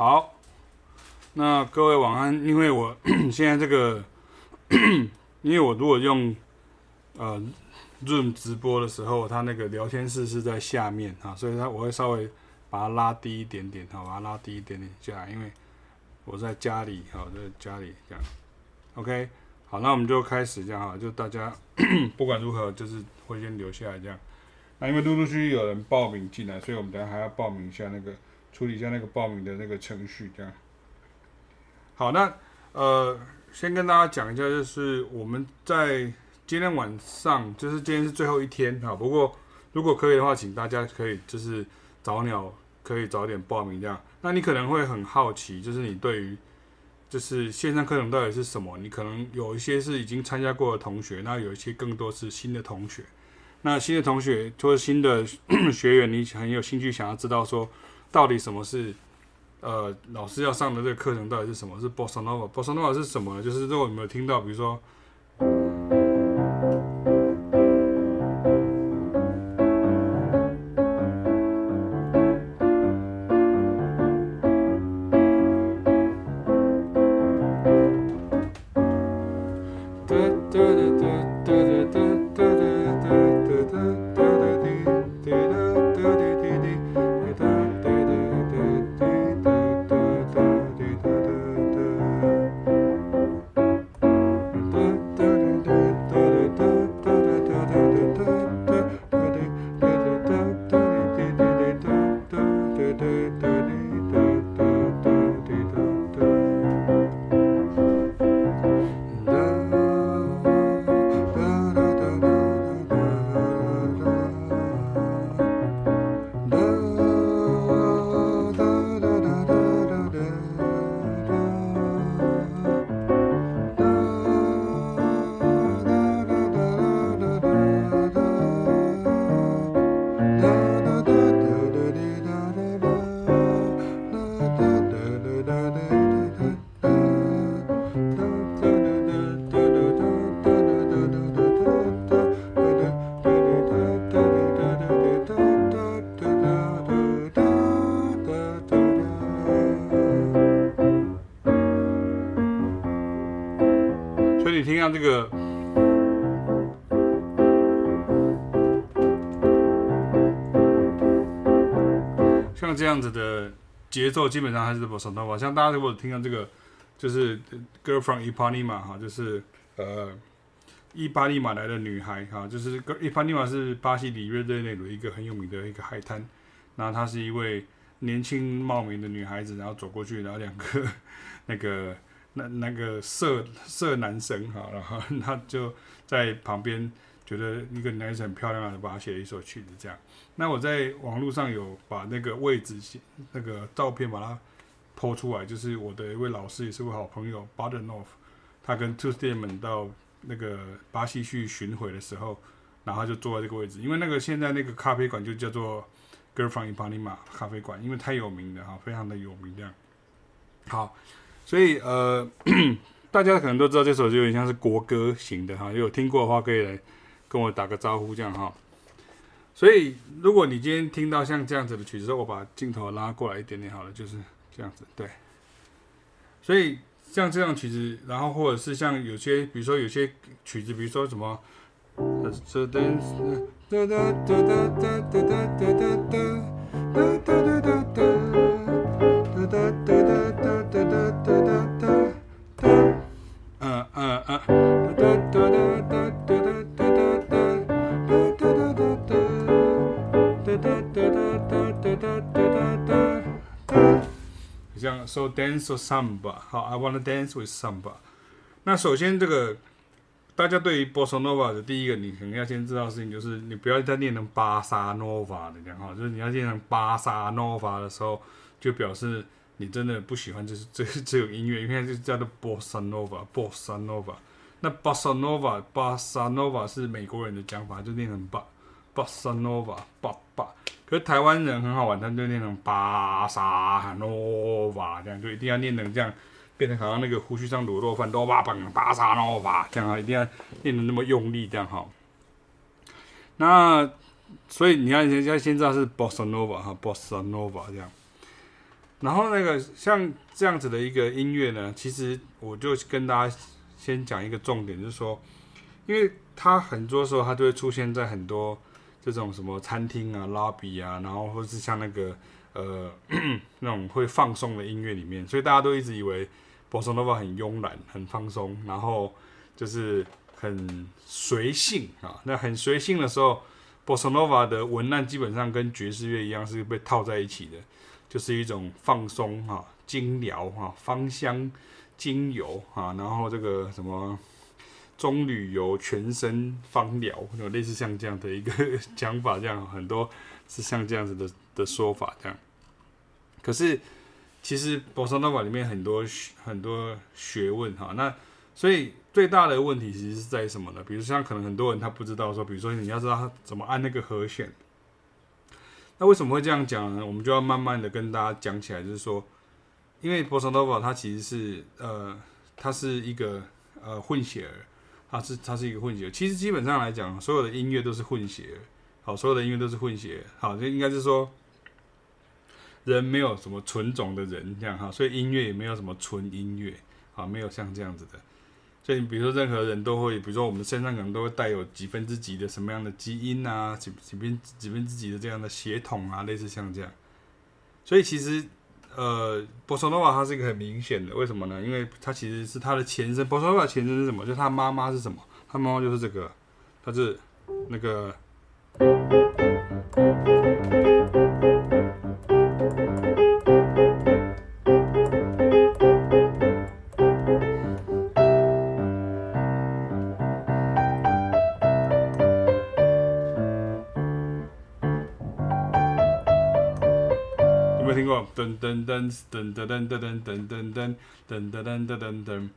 好，那各位晚安。因为我 现在这个，因为我如果用呃 Zoom 直播的时候，它那个聊天室是在下面啊，所以它我会稍微把它拉低一点点，好，把它拉低一点点下来，因为我在家里，好，在家里这样。OK，好，那我们就开始这样哈，就大家 不管如何，就是会先留下来这样。那因为陆陆续续有人报名进来，所以我们等下还要报名一下那个。处理一下那个报名的那个程序，这样。好，那呃，先跟大家讲一下，就是我们在今天晚上，就是今天是最后一天哈。不过如果可以的话，请大家可以就是早鸟可以早点报名这样。那你可能会很好奇，就是你对于就是线上课程到底是什么？你可能有一些是已经参加过的同学，那有一些更多是新的同学。那新的同学或者新的学员，你很有兴趣想要知道说。到底什么是呃老师要上的这个课程？到底是什么？是 Bossa Nova？Bossa Nova 是什么？就是如果有没有听到，比如说。像这样子的节奏，基本上还是 Bossa Nova。像大家如果听到这个，就是《Girl from Ipanema》哈，就是呃，伊巴利马来的女孩哈，就是伊巴利马是巴西里约热内卢一个很有名的一个海滩。那她是一位年轻貌美的女孩子，然后走过去，然后两个 那个。那那个色色男神哈，然后 他就在旁边觉得一个女生很漂亮，就把他写了一首曲子这样。那我在网络上有把那个位置写那个照片把它 po 出来，就是我的一位老师也是位好朋友 Badenov，他跟 Toots Thiedemann 到那个巴西去巡回的时候，然后就坐在这个位置，因为那个现在那个咖啡馆就叫做 Girl from Ipanema 咖啡馆，因为太有名了哈，非常的有名这样。好。所以呃，大家可能都知道这首就有点像是国歌型的哈，有听过的话可以来跟我打个招呼这样哈。所以如果你今天听到像这样子的曲子，我把镜头拉过来一点点好了，就是这样子对。所以像这样曲子，然后或者是像有些，比如说有些曲子，比如说什么。像 So dance or samba，好，I wanna dance with samba。那首先这个大家对于 Bossa Nova 的第一个，你肯定要先知道的事情就是，你不要再念成巴萨诺瓦的这样哈，就是你要念成巴萨诺瓦的时候，就表示你真的不喜欢就是这这种音乐，因为就叫做 Bossa Nova，Bossa Nova。那 Bossa Nova，巴萨诺瓦是美国人的讲法，就念成巴，Bossa Nova，巴巴。可是台湾人很好玩，他就念成巴萨诺瓦这样，就一定要念成这样，变成好像那个胡须上卤肉饭，都巴巴巴萨诺瓦这样啊，一定要念得那么用力这样哈。那所以你要先要先知道是 Bossa Nova 哈，Bossa Nova 这样。然后那个像这样子的一个音乐呢，其实我就跟大家先讲一个重点，就是说，因为它很多时候它就会出现在很多这种什么餐厅啊、lobby 啊，然后或是像那个呃 那种会放松的音乐里面，所以大家都一直以为 Bossa Nova 很慵懒、很放松，然后就是很随性啊。那很随性的时候，Bossa Nova 的文案基本上跟爵士乐一样，是被套在一起的。就是一种放松哈，精疗哈，芳香精油哈，然后这个什么中旅游全身芳疗，有类似像这样的一个 讲法，这样很多是像这样子的的说法这样。可是其实 Bossa Nova 里面很多很多学问哈，那所以最大的问题其实是在什么呢？比如像可能很多人他不知道说，比如说你要知道他怎么按那个和弦。那为什么会这样讲呢？我们就要慢慢的跟大家讲起来，就是说，因为 Bossa Nova 它其实是呃，它是一个呃混血儿，它是它是一个混血。其实基本上来讲，所有的音乐都是混血，好，所有的音乐都是混血，好，就应该是说，人没有什么纯种的人这样哈，所以音乐也没有什么纯音乐，好，没有像这样子的。所以，比如说，任何人都会，比如说，我们身上可能都会带有几分之几的什么样的基因啊，几几分几分之几的这样的血统啊，类似像这样。所以，其实，呃波索诺瓦它是一个很明显的，为什么呢？因为它其实是它的前身。波索诺瓦前身是什么？就是它妈妈是什么？它妈妈就是这个，它是那个。噔噔噔噔噔噔噔噔噔噔噔噔噔噔噔噔，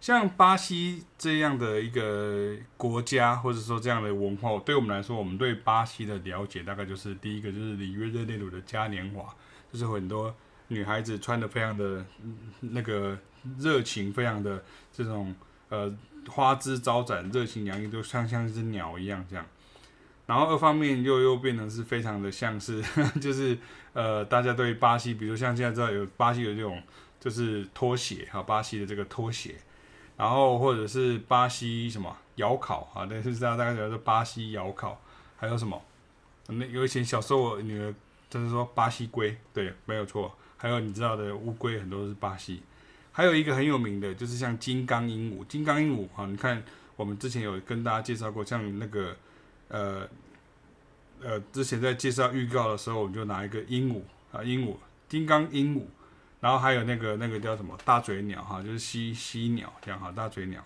像巴西这样的一个国家，或者说这样的文化，对我们来说，我们对巴西的了解大概就是第一个就是里约热内卢的嘉年华，就是很多女孩子穿的非常的那个热情，非常的这种呃花枝招展、热情洋溢，都像像一只鸟一样这样。然后二方面又又变成是非常的像是，就是呃，大家对巴西，比如像现在知道有巴西有这种就是拖鞋哈，巴西的这个拖鞋，然后或者是巴西什么窑烤啊，那是大家大概叫做巴西窑烤，还有什么？那有以前小时候我女儿就是说巴西龟，对，没有错。还有你知道的乌龟很多是巴西，还有一个很有名的就是像金刚鹦鹉，金刚鹦鹉哈，你看我们之前有跟大家介绍过，像那个。呃，呃，之前在介绍预告的时候，我们就拿一个鹦鹉啊，鹦鹉，金刚鹦鹉，然后还有那个那个叫什么大嘴鸟哈，就是犀犀鸟这样哈，大嘴鸟，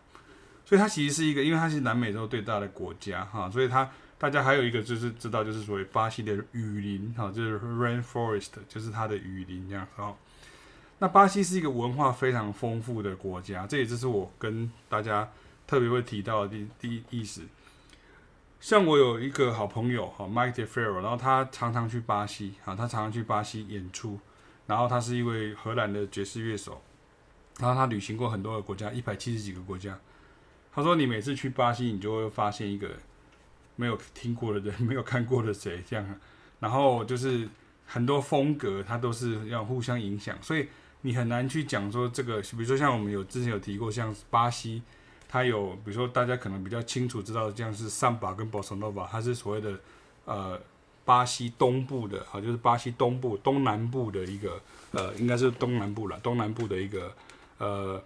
所以它其实是一个，因为它是南美洲最大的国家哈，所以它大家还有一个就是知道就是所谓巴西的雨林哈，就是 rainforest，就是它的雨林这样哈。那巴西是一个文化非常丰富的国家，这也就是我跟大家特别会提到的第第一意思。像我有一个好朋友哈，Mike DeFaro，然后他常常去巴西啊，他常常去巴西演出，然后他是一位荷兰的爵士乐手，然后他旅行过很多个国家，一百七十几个国家。他说你每次去巴西，你就会发现一个没有听过的人，没有看过的谁这样，然后就是很多风格，它都是要互相影响，所以你很难去讲说这个，比如说像我们有之前有提过，像巴西。它有，比如说大家可能比较清楚知道的，这样是上巴跟 Bossa Nova，它是所谓的呃巴西东部的，啊，就是巴西东部东南部的一个呃，应该是东南部了，东南部的一个呃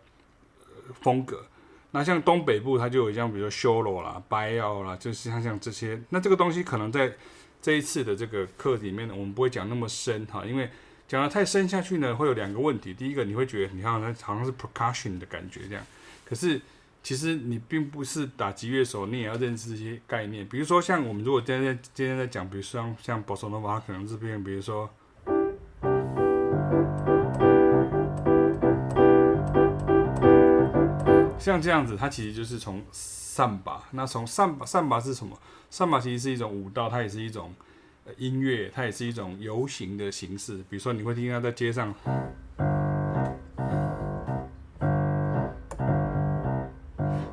风格。那像东北部，它就有像比如说修罗啦、白奥啦，就是像像这些。那这个东西可能在这一次的这个课里面呢，我们不会讲那么深哈，因为讲得太深下去呢，会有两个问题。第一个，你会觉得你好像好像是 percussion 的感觉这样，可是。其实你并不是打击乐手，你也要认识这些概念。比如说，像我们如果今天今天在讲，比如说像像 Bossa Nova，可能这边比如说像这样子，它其实就是从桑巴。那从桑巴，桑巴是什么？桑巴其实是一种舞蹈，它也是一种音乐，它也是一种游行的形式。比如说，你会听到在街上。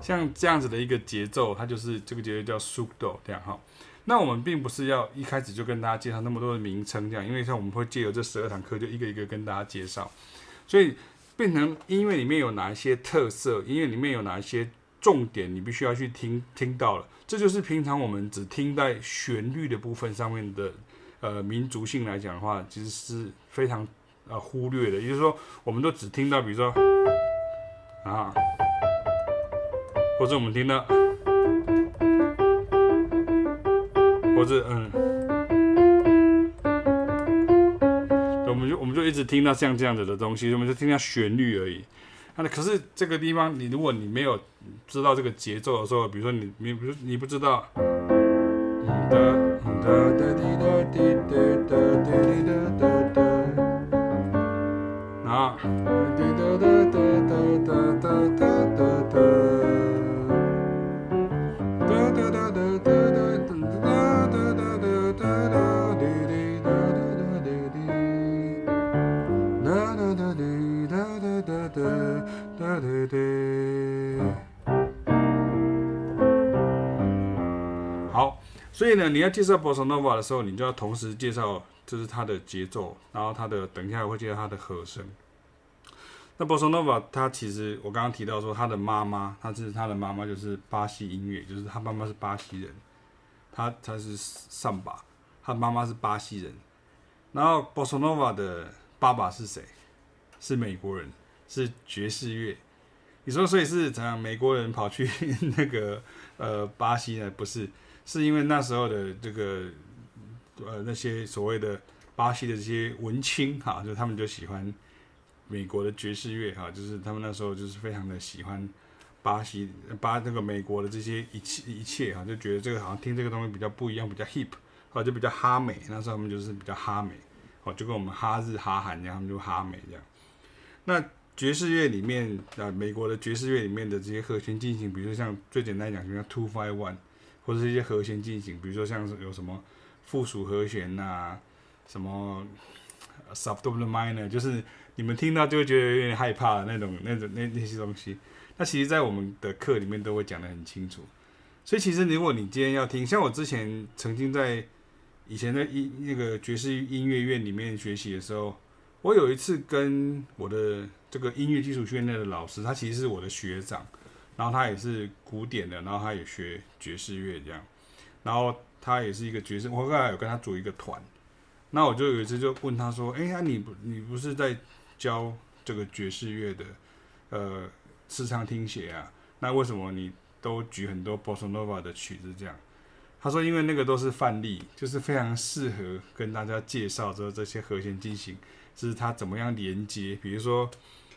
像这样子的一个节奏，它就是这个节奏叫 sudo 这样哈。那我们并不是要一开始就跟大家介绍那么多的名称，这样，因为像我们会借由这十二堂课，就一个一个跟大家介绍，所以变成音乐里面有哪一些特色，音乐里面有哪一些重点，你必须要去听听到了。这就是平常我们只听在旋律的部分上面的，呃，民族性来讲的话，其实是非常呃忽略的。也就是说，我们都只听到，比如说啊，或者我们听到。或者嗯，我们就我们就一直听到像这样子的东西，我们就听到旋律而已。那可是这个地方，你如果你没有知道这个节奏的时候，比如说你你不你不知道，啊。所以呢，你要介绍 Bossa Nova 的时候，你就要同时介绍，就是它的节奏，然后它的，等一下我会介绍它的和声。那 Bossa Nova 它其实我刚刚提到说，他的妈妈，他是他的妈妈就是巴西音乐，就是他妈妈是巴西人，他他是上巴，他妈妈是巴西人。然后 Bossa Nova 的爸爸是谁？是美国人，是爵士乐。你说，所以是怎样？美国人跑去 那个呃巴西呢？不是。是因为那时候的这个呃那些所谓的巴西的这些文青哈，就他们就喜欢美国的爵士乐哈，就是他们那时候就是非常的喜欢巴西巴那个美国的这些一切一切哈，就觉得这个好像听这个东西比较不一样，比较 hip，或者就比较哈美。那时候他们就是比较哈美，哦，就跟我们哈日哈韩一样，他们就哈美这样。那爵士乐里面啊，美国的爵士乐里面的这些和弦进行，比如说像最简单讲，就像 two five one。或者是一些和弦进行，比如说像是有什么附属和弦呐、啊，什么 subdominant minor，就是你们听到就会觉得有点害怕的那种、那种、那那些东西。那其实，在我们的课里面都会讲得很清楚。所以，其实如果你今天要听，像我之前曾经在以前的音那个爵士音乐院里面学习的时候，我有一次跟我的这个音乐基础训练的老师，他其实是我的学长。然后他也是古典的，然后他也学爵士乐这样，然后他也是一个爵士，我刚才有跟他组一个团，那我就有一次就问他说：“哎呀，你不你不是在教这个爵士乐的，呃，视唱听写啊？那为什么你都举很多 Bossa Nova 的曲子这样？”他说：“因为那个都是范例，就是非常适合跟大家介绍说这些和弦进行，就是它怎么样连接，比如说，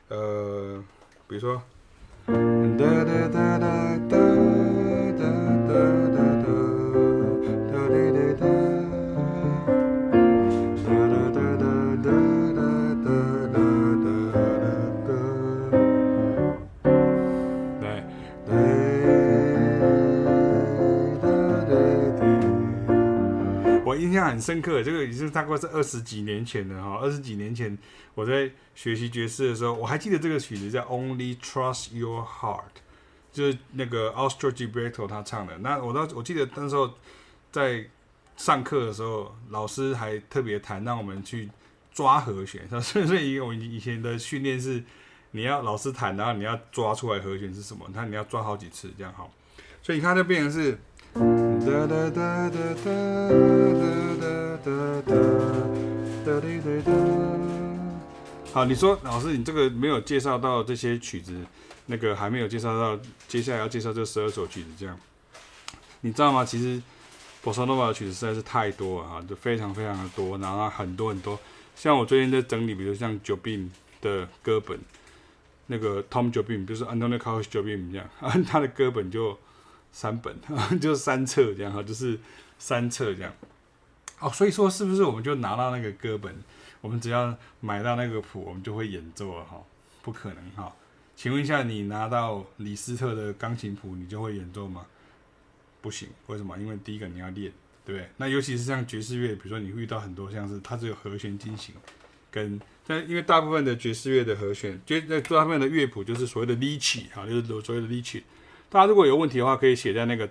呃，比如说。”哒哒哒哒哒印象很深刻，这个已经大概是二十几年前了哈，二十几年前我在学习爵士的时候，我还记得这个曲子叫《Only Trust Your Heart》，就是那个 Austral Gilberto 他唱的。那我到我记得那时候在上课的时候，老师还特别谈让我们去抓和弦，所以所以我以前的训练是你要老师弹，然后你要抓出来和弦是什么，他你要抓好几次这样好。所以你看这变成是。哒哒哒哒哒哒哒哒哒哒哒哒好，你说老师，你这个没有介绍到这些曲子，那个还没有介绍到，接下来要介绍这十二首曲子，这样，你知道吗？其实波萨诺瓦的曲子实在是太多了哈，就非常非常的多，然后很多很多。像我最近在整理，比如像 Jobim 的歌本，那个 Tom Jobim，就是 Antonio Carlos Jobim 这样，他的歌本就。三本，就是三册这样哈，就是三册这样。哦，所以说是不是我们就拿到那个歌本，我们只要买到那个谱，我们就会演奏了哈？不可能哈。请问一下，你拿到李斯特的钢琴谱，你就会演奏吗？不行，为什么？因为第一个你要练，对不对？那尤其是像爵士乐，比如说你遇到很多像是它只有和弦进行，跟但因为大部分的爵士乐的和弦，就在大部分的乐谱就是所谓的 Liedje 哈，就是所谓的 Liedje。大家如果有问题的话，可以写在那个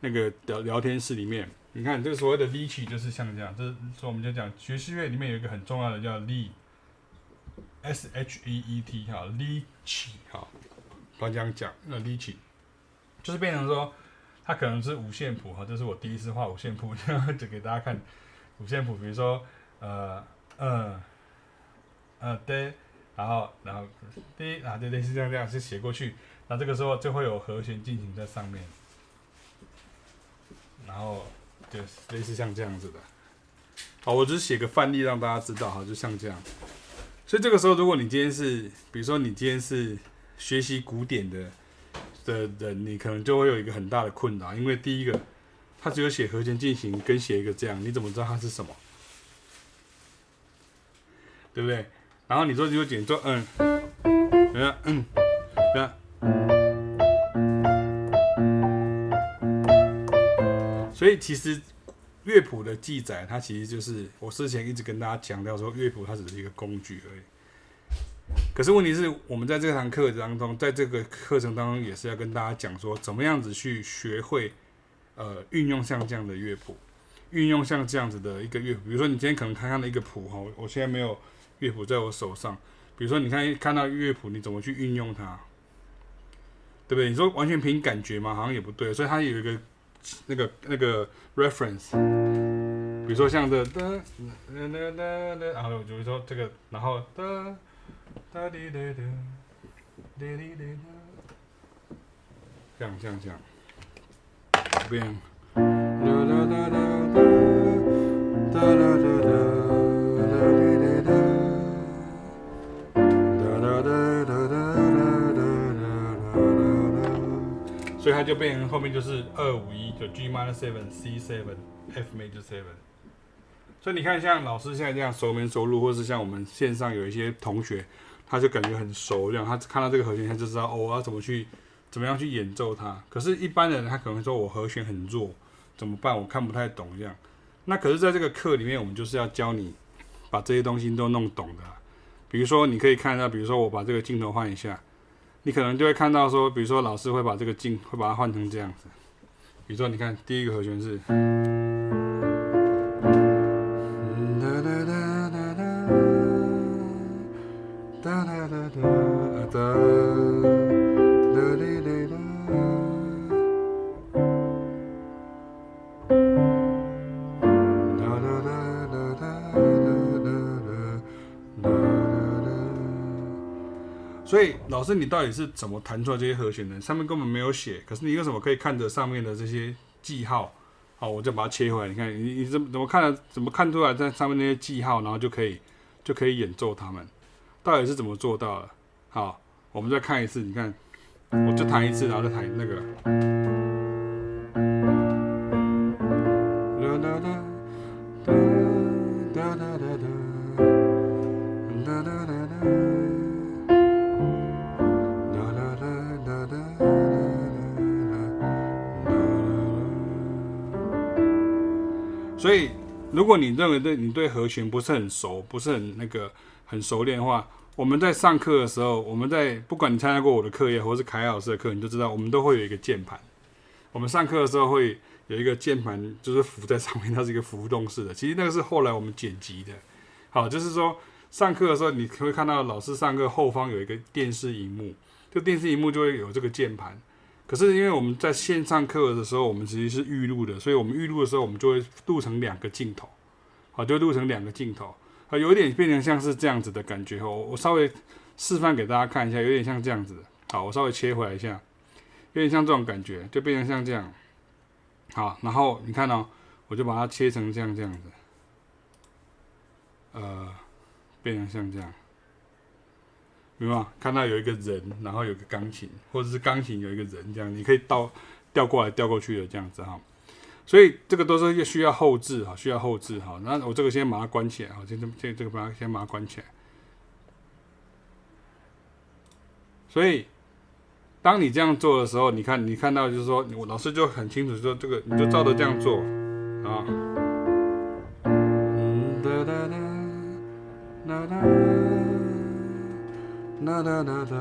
那个聊聊天室里面。你看这个所谓的 l e c h 就是像这样，这是说我们就讲爵士乐里面有一个很重要的叫 Lead，S H E E T 哈 l e c h 哈，他这样讲那 l e c h 就是变成说它可能是五线谱哈，这是我第一次画五线谱，然后就给大家看五线谱，比如说呃呃呃对，然后然后对啊对对是这样这样是写过去，那这个时候就会有和弦进行在上面，然后。就，类似像这样子的，好，我只是写个范例让大家知道哈，就像这样。所以这个时候，如果你今天是，比如说你今天是学习古典的的人，你可能就会有一个很大的困扰，因为第一个，他只有写和弦进行跟写一个这样，你怎么知道它是什么？对不对？然后你说你就点做嗯，嗯，对啊，嗯，所以其实乐谱的记载，它其实就是我之前一直跟大家强调说，乐谱它只是一个工具而已。可是问题是我们在这堂课当中，在这个课程当中，也是要跟大家讲说，怎么样子去学会呃运用像这样的乐谱，运用像这样子的一个乐谱。比如说你今天可能看看的一个谱哈，我现在没有乐谱在我手上。比如说你看看到乐谱，你怎么去运用它？对不对？你说完全凭感觉嘛？好像也不对。所以它有一个。那个那个 reference，比如说像这哒哒哒哒哒，然后就比如说这个，然后哒哒滴滴滴滴滴滴，这样这样这样，这边哒哒哒哒就变成后面就是二五一，就 G minor seven C seven F major seven。所以你看，像老师现在这样熟门熟路，或是像我们线上有一些同学，他就感觉很熟，这样他看到这个和弦，他就知道哦，我要怎么去，怎么样去演奏它。可是，一般人他可能说我和弦很弱，怎么办？我看不太懂这样。那可是在这个课里面，我们就是要教你把这些东西都弄懂的。比如说，你可以看到，比如说我把这个镜头换一下。你可能就会看到说，比如说老师会把这个镜会把它换成这样子。比如说，你看第一个和弦是，所以老师，你到底是怎么弹出来这些和弦的？上面根本没有写，可是你为什么可以看着上面的这些记号？好，我就把它切回来。你看，你你怎么怎么看的？怎么看出来在上面那些记号，然后就可以就可以演奏它们？到底是怎么做到的？好，我们再看一次。你看，我就弹一次，然后再弹那个。所以，如果你认为对你对和弦不是很熟，不是很那个很熟练的话，我们在上课的时候，我们在不管你参加过我的课业，或是凯老师的课，你就知道，我们都会有一个键盘。我们上课的时候会有一个键盘，就是浮在上面，它是一个浮动式的。其实那个是后来我们剪辑的。好，就是说上课的时候，你会看到老师上课后方有一个电视荧幕，这电视荧幕就会有这个键盘。可是因为我们在线上课的时候，我们其实是预录的，所以我们预录的时候，我们就会录成两个镜头，好，就录成两个镜头，啊，有点变成像是这样子的感觉哦。我稍微示范给大家看一下，有点像这样子。好，我稍微切回来一下，有点像这种感觉，就变成像这样。好，然后你看哦，我就把它切成这样这样子，呃，变成像这样。明白？看到有一个人，然后有个钢琴，或者是钢琴有一个人，这样你可以倒调过来调过去的这样子哈。所以这个都是要需要后置哈，需要后置哈。那我这个先把它关起来，哈，先这这这个把它先把它关起来。所以当你这样做的时候，你看你看到就是说，我老师就很清楚说这个，你就照着这样做啊。哒哒哒哒哒哒哒哒哒。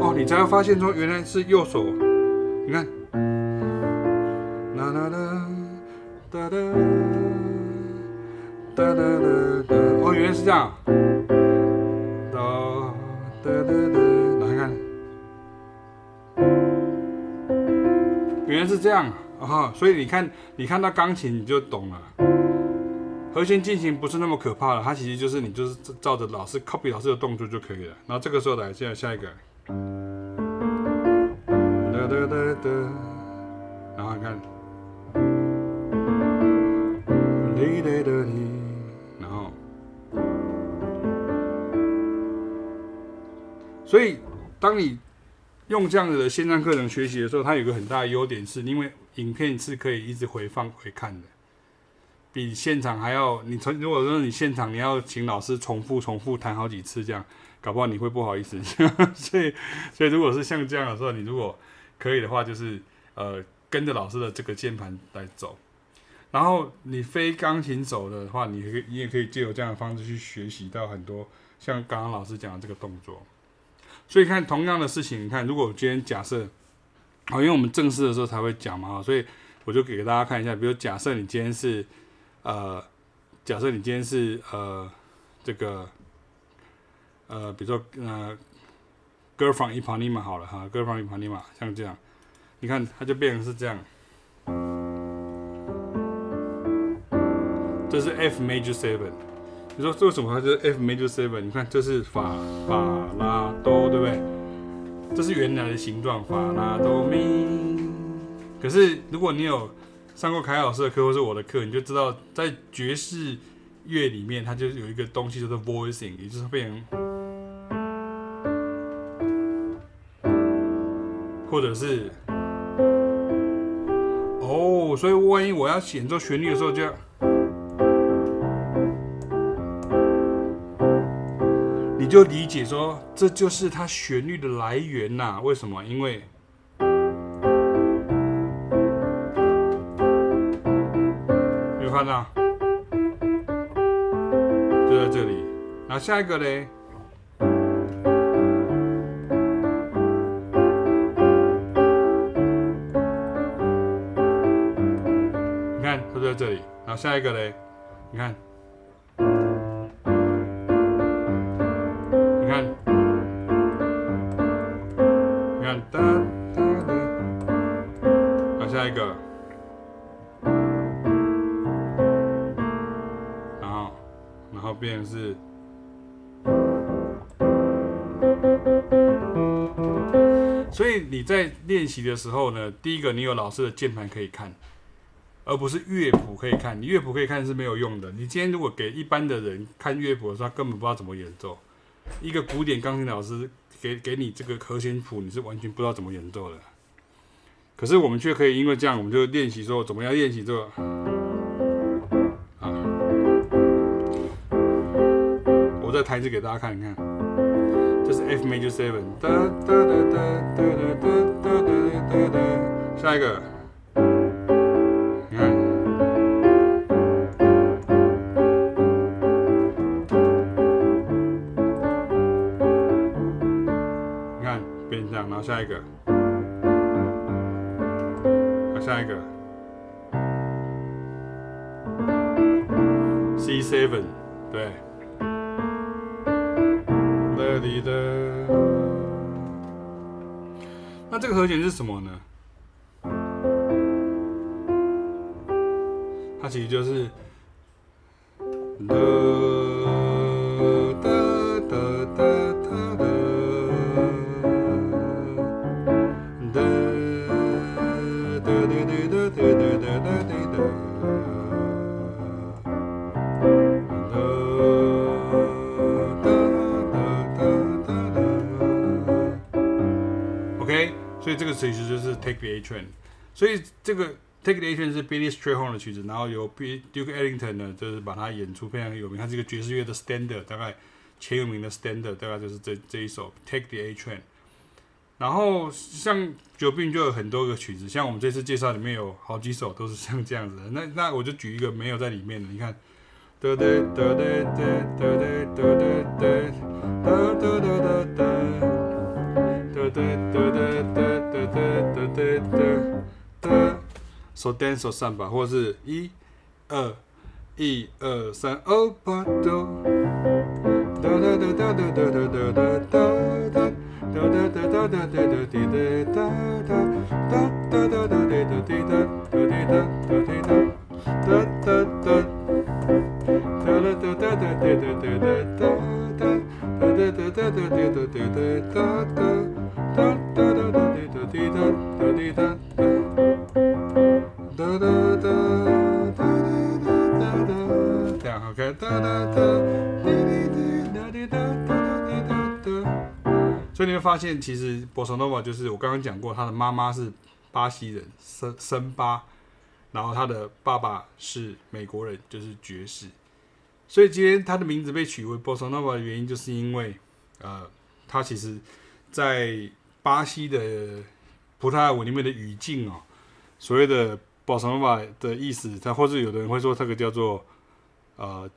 哦，你才会发现说，原来是右手。你看，哒哒哒哒哒哒哒哒哒。哦，原来是这样。哒哒哒哒，来看，原来是这样啊、哦！所以你看，你看到钢琴你就懂了。和弦进行不是那么可怕了，它其实就是你就是照着老师 copy 老师的动作就可以了。然后这个时候来，现在下一个，哒哒哒哒，然后看，然后，所以当你用这样子的线上课程学习的时候，它有个很大的优点，是因为影片是可以一直回放回看的。比现场还要，你从如果说你现场你要请老师重复重复弹好几次这样，搞不好你会不好意思。所以，所以如果是像这样的时候，你如果可以的话，就是呃跟着老师的这个键盘来走。然后你非钢琴手的话，你可以你也可以借由这样的方式去学习到很多像刚刚老师讲的这个动作。所以看同样的事情，你看如果今天假设，好，因为我们正式的时候才会讲嘛，所以我就给大家看一下，比如假设你今天是。呃，假设你今天是呃这个呃，比如说呃，Girl from Ipanema 好了哈，Girl from Ipanema 像这样，你看它就变成是这样，这是 F major seven，你说这为什么它是 F major seven？你看这是法法拉哆，对不对？这是原来的形状，法拉哆咪。可是如果你有上过凯凯老师的课或是我的课，你就知道在爵士乐里面，它就有一个东西叫做 voicing，也就是变成，或者是，哦，所以万一我要演奏旋律的时候，就要，你就理解说，这就是它旋律的来源呐、为什么？因为。看到，就在这里。然后下一个嘞，你看，它就在这里。然后下一个嘞，你看，你看，你看，哒哒哒。然后下一个。变是，所以你在练习的时候呢，第一个你有老师的键盘可以看，而不是乐谱可以看。你乐谱可以看是没有用的。你今天如果给一般的人看乐谱的时候，他根本不知道怎么演奏。一个古典钢琴老师给给你这个和弦谱，你是完全不知道怎么演奏的。可是我们却可以因为这样，我们就练习说怎么样练习这个。我再弹一次给大家看，一看，这是 F major seven，哒哒哒哒哒哒哒哒哒，下一个，这个和弦是什么呢？它其实就是。所以其实就是 Take the A Train，所以这个 Take the A Train 是 Billy Strayhorn 的曲子，然后由 Duke Ellington 呢，就是把它演出非常有名，它是一个爵士乐的 Standard，大概前有名的 Standard 大概就是这这一首 Take the A Train。然后像久病就有很多个曲子，像我们这次介绍里面有好几首都是像这样子的。那那我就举一个没有在里面的，你看。So dance so samba，或者是一二一二三，哦巴哆。 哒哒哒哒哒哒哒哒哒哒哒哒哒哒哒哒哒这样 OK，所以你会发现，其实波萨诺瓦就是我刚刚讲过，他的妈妈是巴西人，森森巴，然后他的爸爸是美国人，就是爵士。所以今天他的名字被取为波萨诺瓦的原因，就是因为，呃，他其实，在巴西的葡萄牙文里面的语境哦，所谓的波萨诺瓦的意思，他或者有的人会说这个叫做。呃，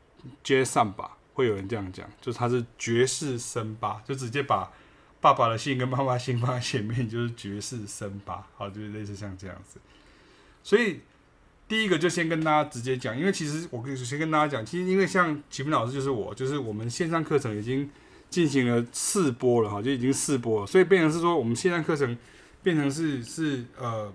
杰桑巴会有人这样讲，就是他是爵士森巴，就直接把爸爸的姓跟妈妈姓放在前面，就是爵士森巴，好，就是类似像这样子。所以第一个就先跟大家直接讲，因为其实我可以先跟大家讲，其实因为像启明老师就是我，就是我们线上课程已经进行了四波了哈，就已经四波了，所以变成是说我们线上课程变成是是呃，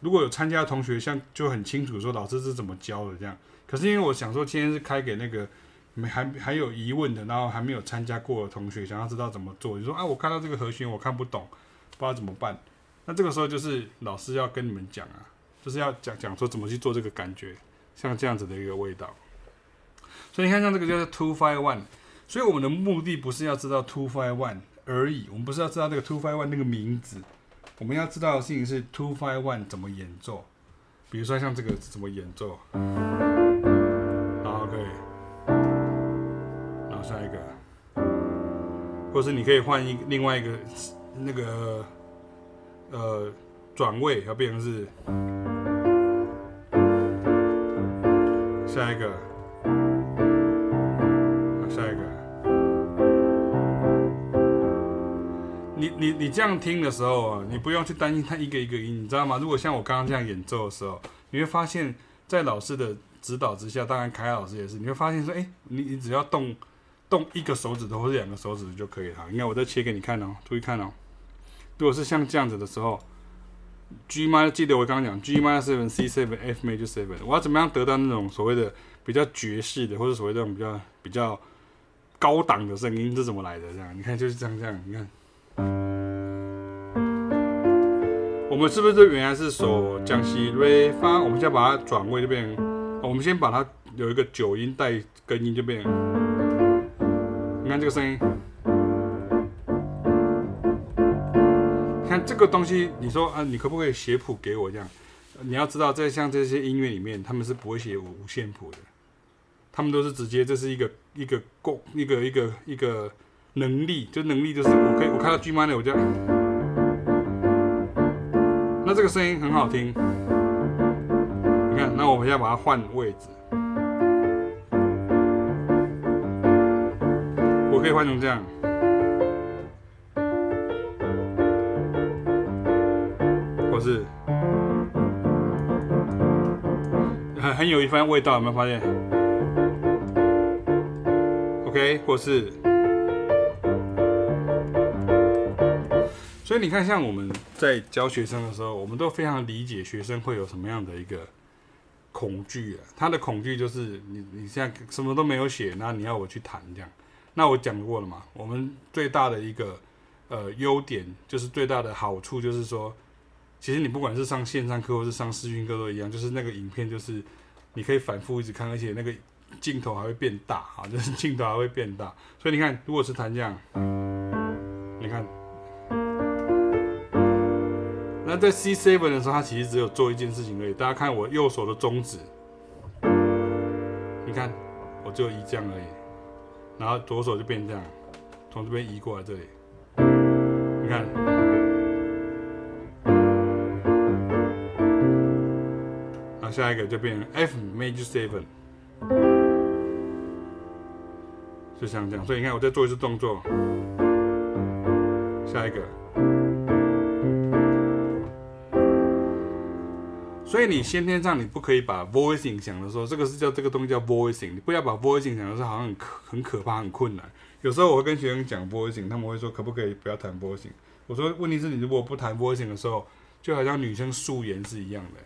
如果有参加的同学，像就很清楚说老师是怎么教的这样。可是因为我想说，今天是开给那个没还还有疑问的，然后还没有参加过的同学，想要知道怎么做，就说啊，我看到这个和弦我看不懂，不知道怎么办。那这个时候就是老师要跟你们讲啊，就是要讲讲说怎么去做这个感觉，像这样子的一个味道。所以你看，像这个叫做 two five one，所以我们的目的不是要知道 two five one 而已，我们不是要知道这个 two five one 那个名字，我们要知道的事情是 two five one 怎么演奏。比如说像这个怎么演奏。好，可以。然后下一个，或是你可以换一另外一个那个呃转位，要变成是下一个，下一个。你你你这样听的时候啊，你不用去担心它一个一个音，你知道吗？如果像我刚刚这样演奏的时候，你会发现在老师的指导之下，当然凯老师也是，你会发现说，哎，你你只要动。动一个手指头或者两个手指就可以了。你看，我再切给你看哦，注意看哦。如果是像这样子的时候，G minor 记得我刚刚讲 G minor seven C seven F major seven，我要怎么样得到那种所谓的比较爵士的，或者所谓这种比较比较高档的声音是怎么来的？这样，你看就是这样这样，你看，我们是不是原来是手降西瑞发？我们先把它转位就变，我们先把它有一个九音带根音就变。你看这个声音，这个东西，你说啊，你可不可以写谱给我这样？你要知道，在像这些音乐里面，他们是不会写五线谱的，他们都是直接，这是一个一个共一个一个一个能力，就能力就是我可以我看到 G minor 我就，那这个声音很好听，你看，那我们现在把它换位置。我可以换成这样，或是很很有一番味道，有没有发现？OK，或是，所以你看，像我们在教学生的时候，我们都非常理解学生会有什么样的一个恐惧啊。他的恐惧就是你你现在什么都没有写，那你要我去弹这样。那我讲过了嘛，我们最大的一个呃优点就是最大的好处就是说，其实你不管是上线上课或是上视讯课都一样，就是那个影片就是你可以反复一直看，而且那个镜头还会变大啊，就是镜头还会变大。所以你看，如果是弹这样，你看，那在 C7 的时候，它其实只有做一件事情而已。大家看我右手的中指，你看，我只有一这样而已。然后左手就变这样，从这边移过来这里，你看，下一个就变成 F major seven，就像这样。所以你看，我再做一次动作，下一个。所以你先天上你不可以把 voicing 想的说，这个是叫这个东西叫 voicing，你不要把 voicing 想的时候好像很可很可怕很困难。有时候我会跟学生讲 voicing，他们会说可不可以不要弹 voicing？我说问题是你如果不弹 voicing 的时候，就好像女生素颜是一样的。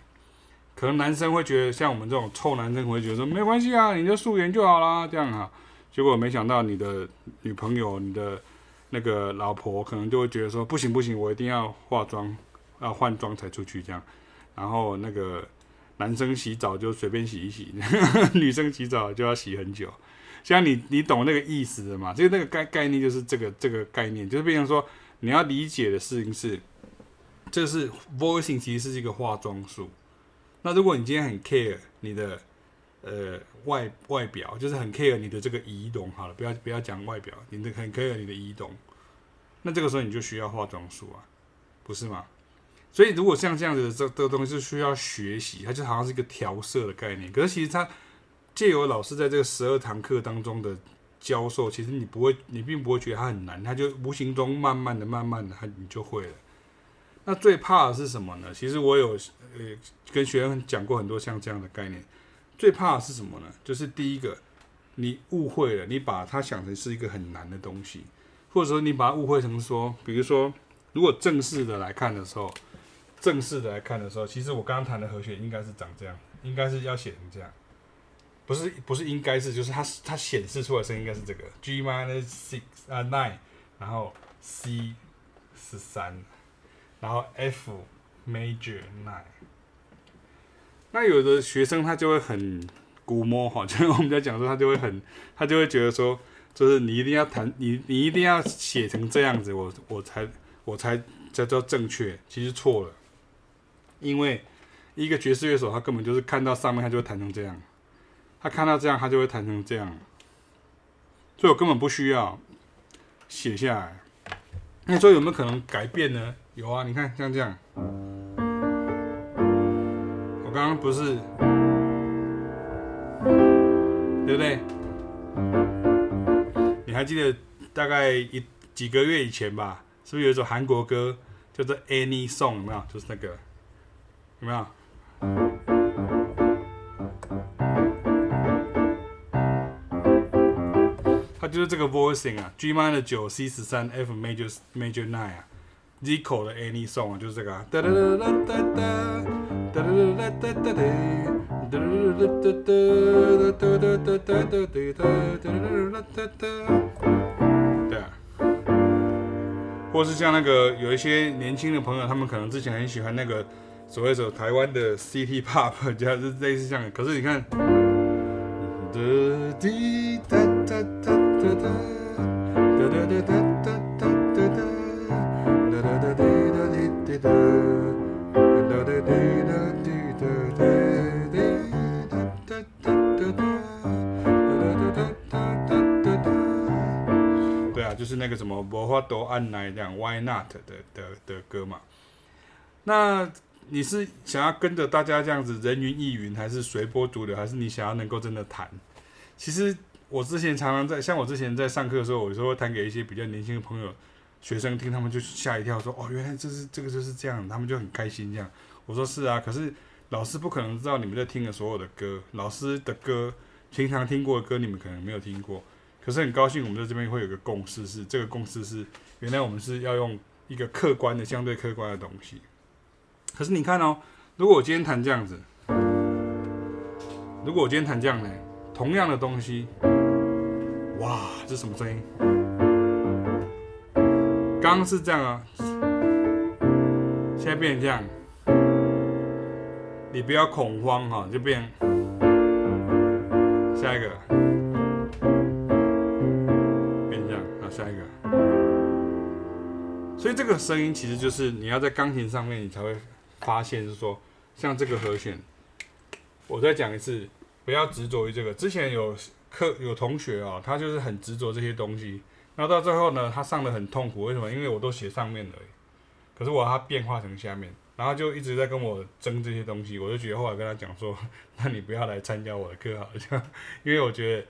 可能男生会觉得像我们这种臭男生会觉得说没关系啊，你就素颜就好啦，这样哈。结果没想到你的女朋友、你的那个老婆可能就会觉得说不行不行，我一定要化妆，要换装才出去这样。然后那个男生洗澡就随便洗一洗，女生洗澡就要洗很久。像你你懂那个意思的嘛？就那个概概念就是这个这个概念，就是变成说你要理解的事情是，这是 voicing 其实是一个化妆术。那如果你今天很 care 你的呃外外表，就是很 care 你的这个仪容，好了，不要不要讲外表，你的很 care 你的仪容，那这个时候你就需要化妆术啊，不是吗？所以如果像这样子的这这个东西是需要学习，它就好像是一个调色的概念。可是其实它借由老师在这个十二堂课当中的教授，其实你不会，你并不会觉得它很难，它就无形中慢慢的、慢慢的，它你就会了。那最怕的是什么呢？其实我有呃跟学生讲过很多像这样的概念。最怕的是什么呢？就是第一个，你误会了，你把它想成是一个很难的东西，或者说你把它误会成说，比如说，如果正式的来看的时候，正式的来看的时候，其实我刚刚弹的和弦应该是长这样，应该是要写成这样，不是不是应该是，就是它它显示出来的声音应该是这个 G minus six 啊 nine，然后 C 是三。然后 F major nine，那有的学生他就会很估摸哈，就是我们在讲说他就会很，他就会觉得说，就是你一定要弹，你你一定要写成这样子，我我才我才叫做正确，其实错了，因为一个爵士乐手他根本就是看到上面他就会弹成这样，他看到这样他就会弹成这样，所以我根本不需要写下来。那你说有没有可能改变呢？有啊，你看像这样，我刚刚不是，对不对？你还记得大概一几个月以前吧？是不是有一首韩国歌叫做《Any Song》？有没有？就是那个，有没有？它就是这个 voicing 啊，G minor 九 C 十三 F major major nine 啊。Zico 的 Any Song 就是这个啊。对啊，或是像那个有一些年轻的朋友，他们可能之前很喜欢那个所谓的台湾的 City Pop，就是类似这样。可是你看。对啊，就是那个什么无法度按捺这样 Why Not 的的的歌嘛。那你是想要跟着大家这样子人云亦云，还是随波逐流，还是你想要能够真的弹？其实我之前常常在，像我之前在上课的时候，我有时候会弹给一些比较年轻的朋友。学生听他们就吓一跳，说：“哦，原来这是这个就是这样。”他们就很开心这样。我说：“是啊，可是老师不可能知道你们在听的所有的歌。老师的歌，平常听过的歌，你们可能没有听过。可是很高兴，我们在这边会有个共识，是这个共识是原来我们是要用一个客观的、相对客观的东西。可是你看哦，如果我今天弹这样子，如果我今天弹这样呢，同样的东西，哇，这什么声音？”刚刚是这样啊，现在变成这样，你不要恐慌哈，就变下一个，变这样，好，下一个。所以这个声音其实就是你要在钢琴上面，你才会发现，是说像这个和弦。我再讲一次，不要执着于这个。之前有课有同学啊，他就是很执着这些东西。然后到最后呢，他上的很痛苦，为什么？因为我都写上面了，可是我要他变化成下面，然后就一直在跟我争这些东西，我就觉得后来跟他讲说，那你不要来参加我的课好了，因为我觉得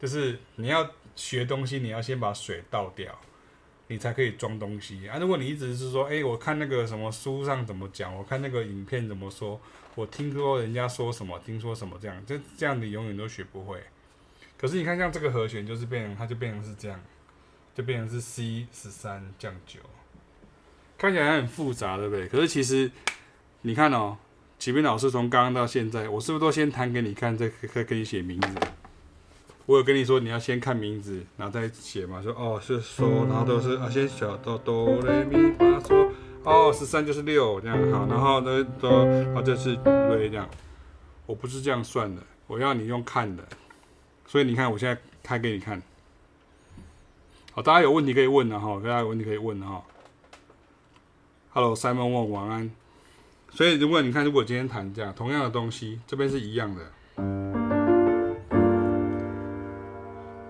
就是你要学东西，你要先把水倒掉，你才可以装东西啊。如果你一直是说，哎，我看那个什么书上怎么讲，我看那个影片怎么说，我听说人家说什么，听说什么这样，就这样你永远都学不会。可是你看像这个和弦，就是变成它就变成是这样。就变成是 C 十三降九，看起来很复杂，对不对？可是其实你看哦，启斌老师从刚刚到现在，我是不是都先弹给你看，再再给你写名字？我有跟你说你要先看名字，然后再写嘛？说哦是说，然后都是啊先小哆哆来咪发嗦，哦十三就是六这样好，然后呢哆，然后这是瑞这样，我不是这样算的，我要你用看的，所以你看我现在开给你看。大家有问题可以问的哈，大家有问题可以问的哈。Hello，Simon Wong，晚安。所以如果你看，如果今天弹这样同样的东西，这边是一样的。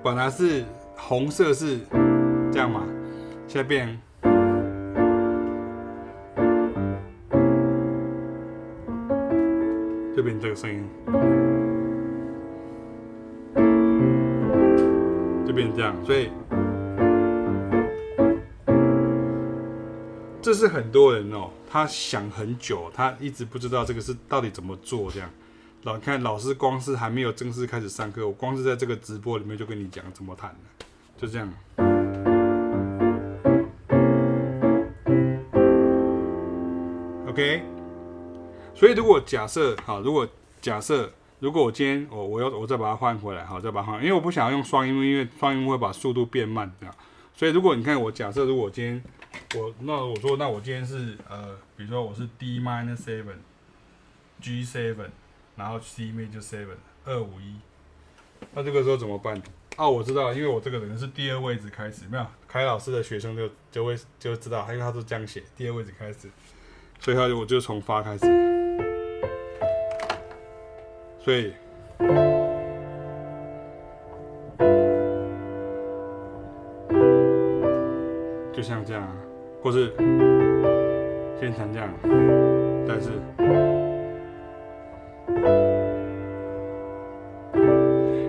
本来是红色是这样嘛，现在变，就变这个声音，就变这样，所以。这是很多人哦，他想很久，他一直不知道这个是到底怎么做。这样，老看老师光是还没有正式开始上课，我光是在这个直播里面就跟你讲怎么弹，就这样。OK，所以如果假设好，如果假设如果我今天我我要我再把它换回来，好，再把它换，因为我不想要用双音，因为双音会把速度变慢，这样。所以如果你看我假设，如果今天我那我说那我今天是呃，比如说我是 D minus seven，G seven，然后 C major seven，二五一，那这个时候怎么办？哦，我知道，因为我这个人是第二位置开始，没有凯老师的学生就就会就知道，因为他是这样写，第二位置开始，所以他就我就从发开始，所以。这样，或是先弹这样，但是，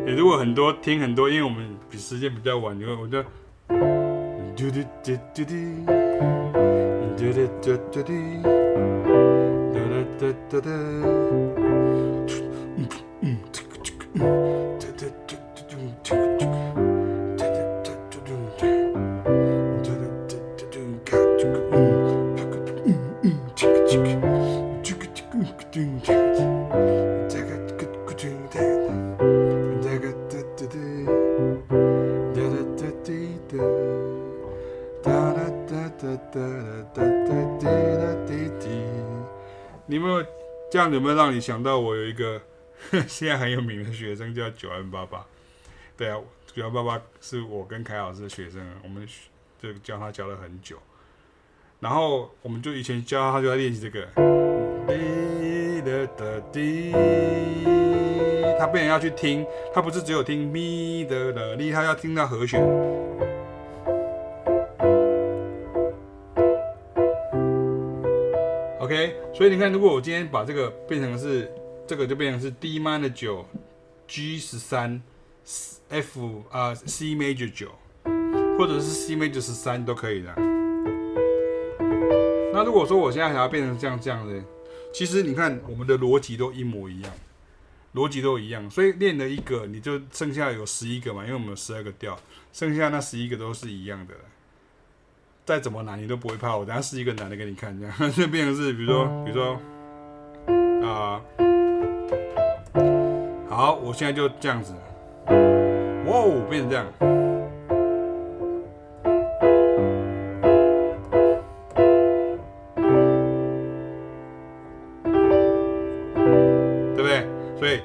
也如果很多听很多，因为我们比时间比较晚，因为我就，嘟嘟嘟嘟嘟，嘟嘟嘟嘟嘟，哒哒哒哒让你想到我有一个 现在很有名的学生叫九安爸爸？对啊，九安爸爸是我跟凯老师的学生，我们就教他教了很久。然后我们就以前教他就在练习这个，他变成要去听，他不是只有听咪的的，他要听到和弦。所以你看，如果我今天把这个变成是这个，就变成是 D minor 九，G 十三，F 啊 C major 九，或者是 C major 十三都可以的。那如果说我现在想要变成这样这样的，其实你看我们的逻辑都一模一样，逻辑都一样，所以练了一个，你就剩下有十一个嘛，因为我们有十二个调，剩下那十一个都是一样的。再怎么难你都不会怕，我等下试一个难的给你看，这样 就变成是，比如说，比如说，啊、呃，好，我现在就这样子，哇哦，变成这样，对不对？所以，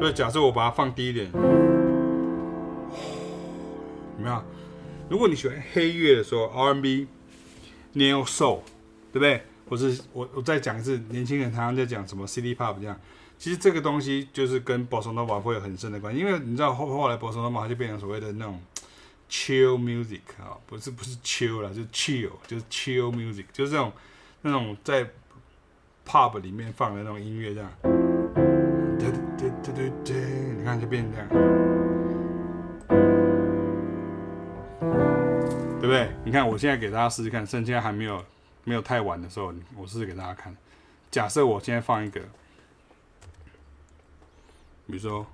所以假设我把它放低一点，有没有？如果你喜欢黑乐的时候，R&B、Neo Soul，对不对？或是我我再讲一次，年轻人常常在讲什么 City Pop 这样，其实这个东西就是跟 Bossa Nova 会有很深的关系，因为你知道后后来 Bossa Nova 它就变成所谓的那种 Chill Music 啊，不是不是 Chill 啦，就是 Chill，就是 Chill Music，就是这种那种在 Pop 里面放的那种音乐这样，对对对对对，你看就变这样。对不对？你看，我现在给大家试试看，趁现在还没有没有太晚的时候，我试试给大家看。假设我现在放一个，比如说，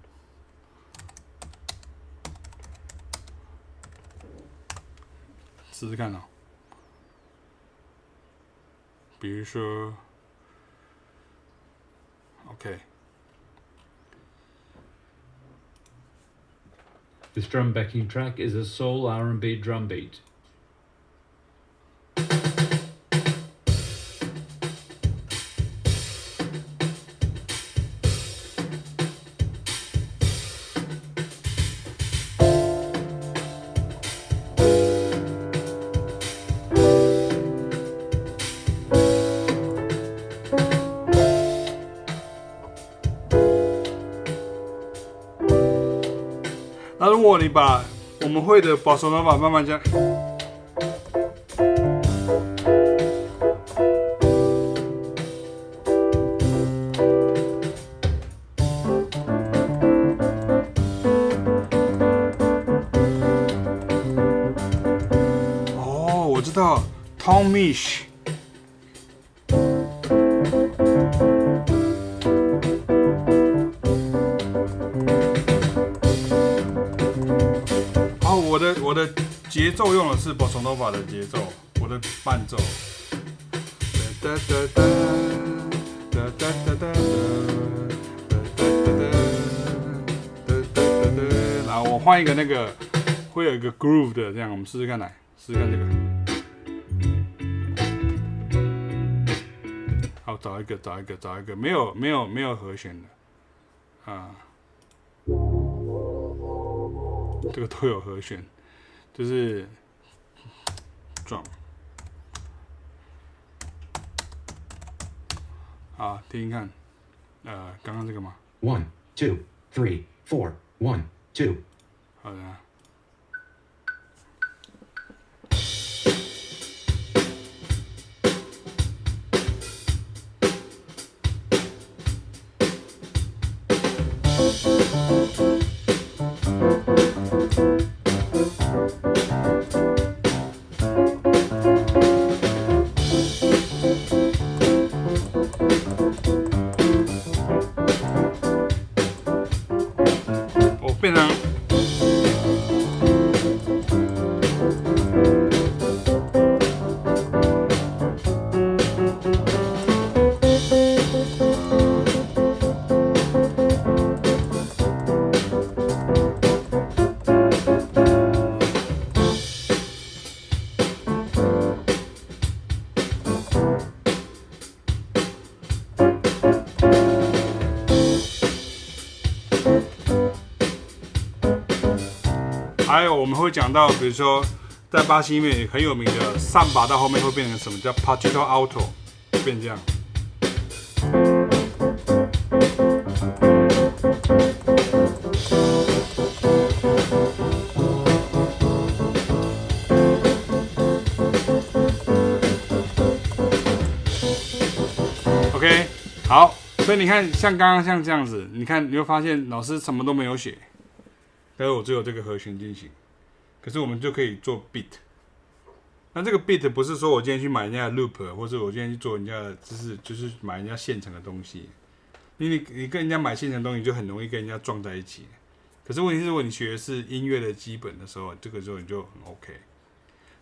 试试看哦。比如说，OK。This drum backing track is a soul R&B drum beat. 对的保持了法慢慢加用的是 Bossa Nova 的节奏，我的伴奏。哒哒哒哒哒哒哒哒哒哒哒哒哒。然后我换一个那个会有一个 groove 的，这样我们试试看来，试试看这个。好，找一个，找一个，找一个，没有，没有，没有和弦的啊。这个都有和弦。就是 drum 好，听听看，呃，刚刚这个吗？One, two, three, four, one, two。好的。还有我们会讲到，比如说在巴西里面很有名的上把到后面会变成什么叫 p a t i t o Alto，变这样。OK，好，所以你看，像刚刚像这样子，你看你会发现老师什么都没有写。但是我只有这个和弦进行，可是我们就可以做 beat。那这个 beat 不是说我今天去买人家的 loop，或者我今天去做人家的，就是就是买人家现成的东西。因为你你跟人家买现成的东西，就很容易跟人家撞在一起。可是问题是，如果你学的是音乐的基本的时候，这个时候你就很 OK。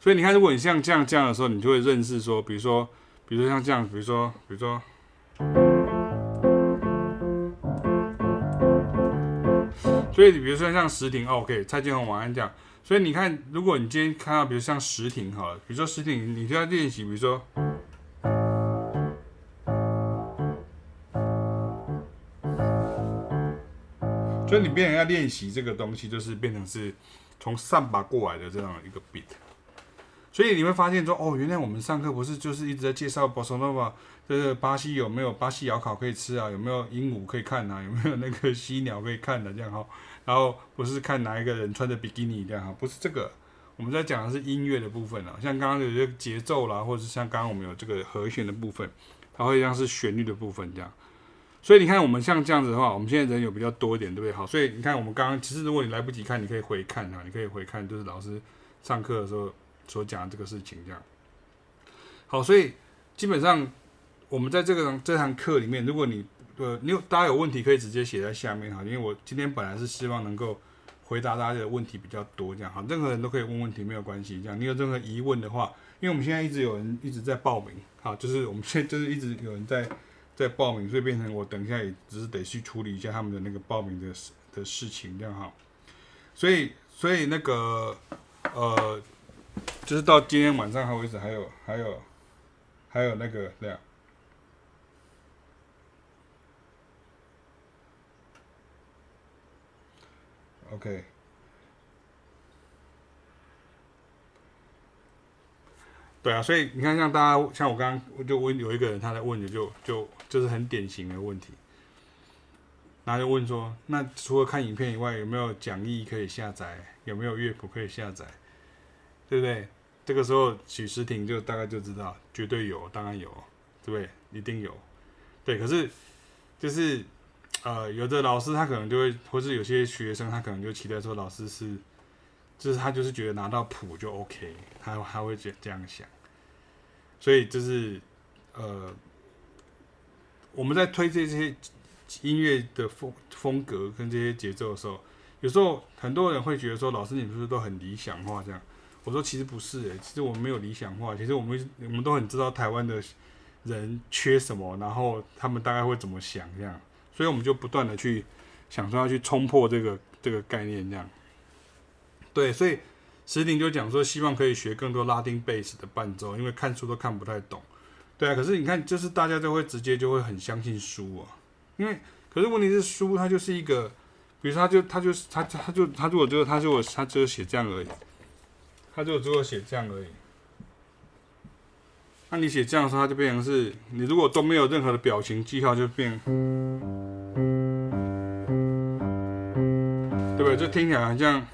所以你看，如果你像这样这样的时候，你就会认识说，比如说，比如说像这样，比如说，比如说。所以你，比如说像时停，OK，蔡健雅、王安这样。所以你看，如果你今天看到，比如像石婷，好了，比如说石婷，你就要练习，比如说，所以你变成要练习这个东西，就是变成是从上把过来的这样一个 beat。所以你会发现说，哦，原来我们上课不是就是一直在介绍 Bossa Nova，这个巴西有没有巴西窑烤可以吃啊？有没有鹦鹉可以看啊？有没有那个犀鸟可以看的、这样哈？然后不是看哪一个人穿着比基尼这样哈？不是这个，我们在讲的是音乐的部分啊，像刚刚有些节奏啦，或者是像刚刚我们有这个和弦的部分，它会像是旋律的部分这样。所以你看，我们像这样子的话，我们现在人有比较多一点，对不对？好，所以你看，我们刚刚其实如果你来不及看，你可以回看啊，你可以回看，就是老师上课的时候。所讲的这个事情，这样好，所以基本上我们在这个这堂课里面，如果你呃你有大家有问题，可以直接写在下面哈，因为我今天本来是希望能够回答大家的问题比较多，这样哈，任何人都可以问问题，没有关系。这样你有任何疑问的话，因为我们现在一直有人一直在报名，好，就是我们现在 就是一直有人在在报名，所以变成我等一下也只是得去处理一下他们的那个报名的事的事情，这样哈。所以所以那个呃，就是到今天晚上还为止，还有还有还有那个这样。OK，对啊，所以你看，像大家，像我刚刚就问有一个人，他在问的就就就是很典型的问题，然后就问说，那除了看影片以外，有没有讲义可以下载？有没有乐谱可以下载？对不对？这个时候许时婷就大概就知道，绝对有，当然有，对不对？一定有，对。可是就是。呃，有的老师他可能就会，或是有些学生他可能就期待说老师是，就是他就是觉得拿到谱就 OK，他他会这这样想，所以就是呃，我们在推这些音乐的风风格跟这些节奏的时候，有时候很多人会觉得说老师你不是都很理想化这样？我说其实不是诶、其实我们没有理想化，其实我们我们都很知道台湾的人缺什么，然后他们大概会怎么想这样。所以我们就不断的去想说要去冲破这个这个概念，这样。对，所以石林就讲说，希望可以学更多拉丁贝斯的伴奏，因为看书都看不太懂。对啊，可是你看，就是大家就会直接就会很相信书啊，因为可是问题是书它就是一个，比如说他就他就是他他就他如果就他如果他只有写这样而已，他就只有写这样而已。那你写这样的时候，它就变成是你如果都没有任何的表情记号，就变，对不对？就听起来好像，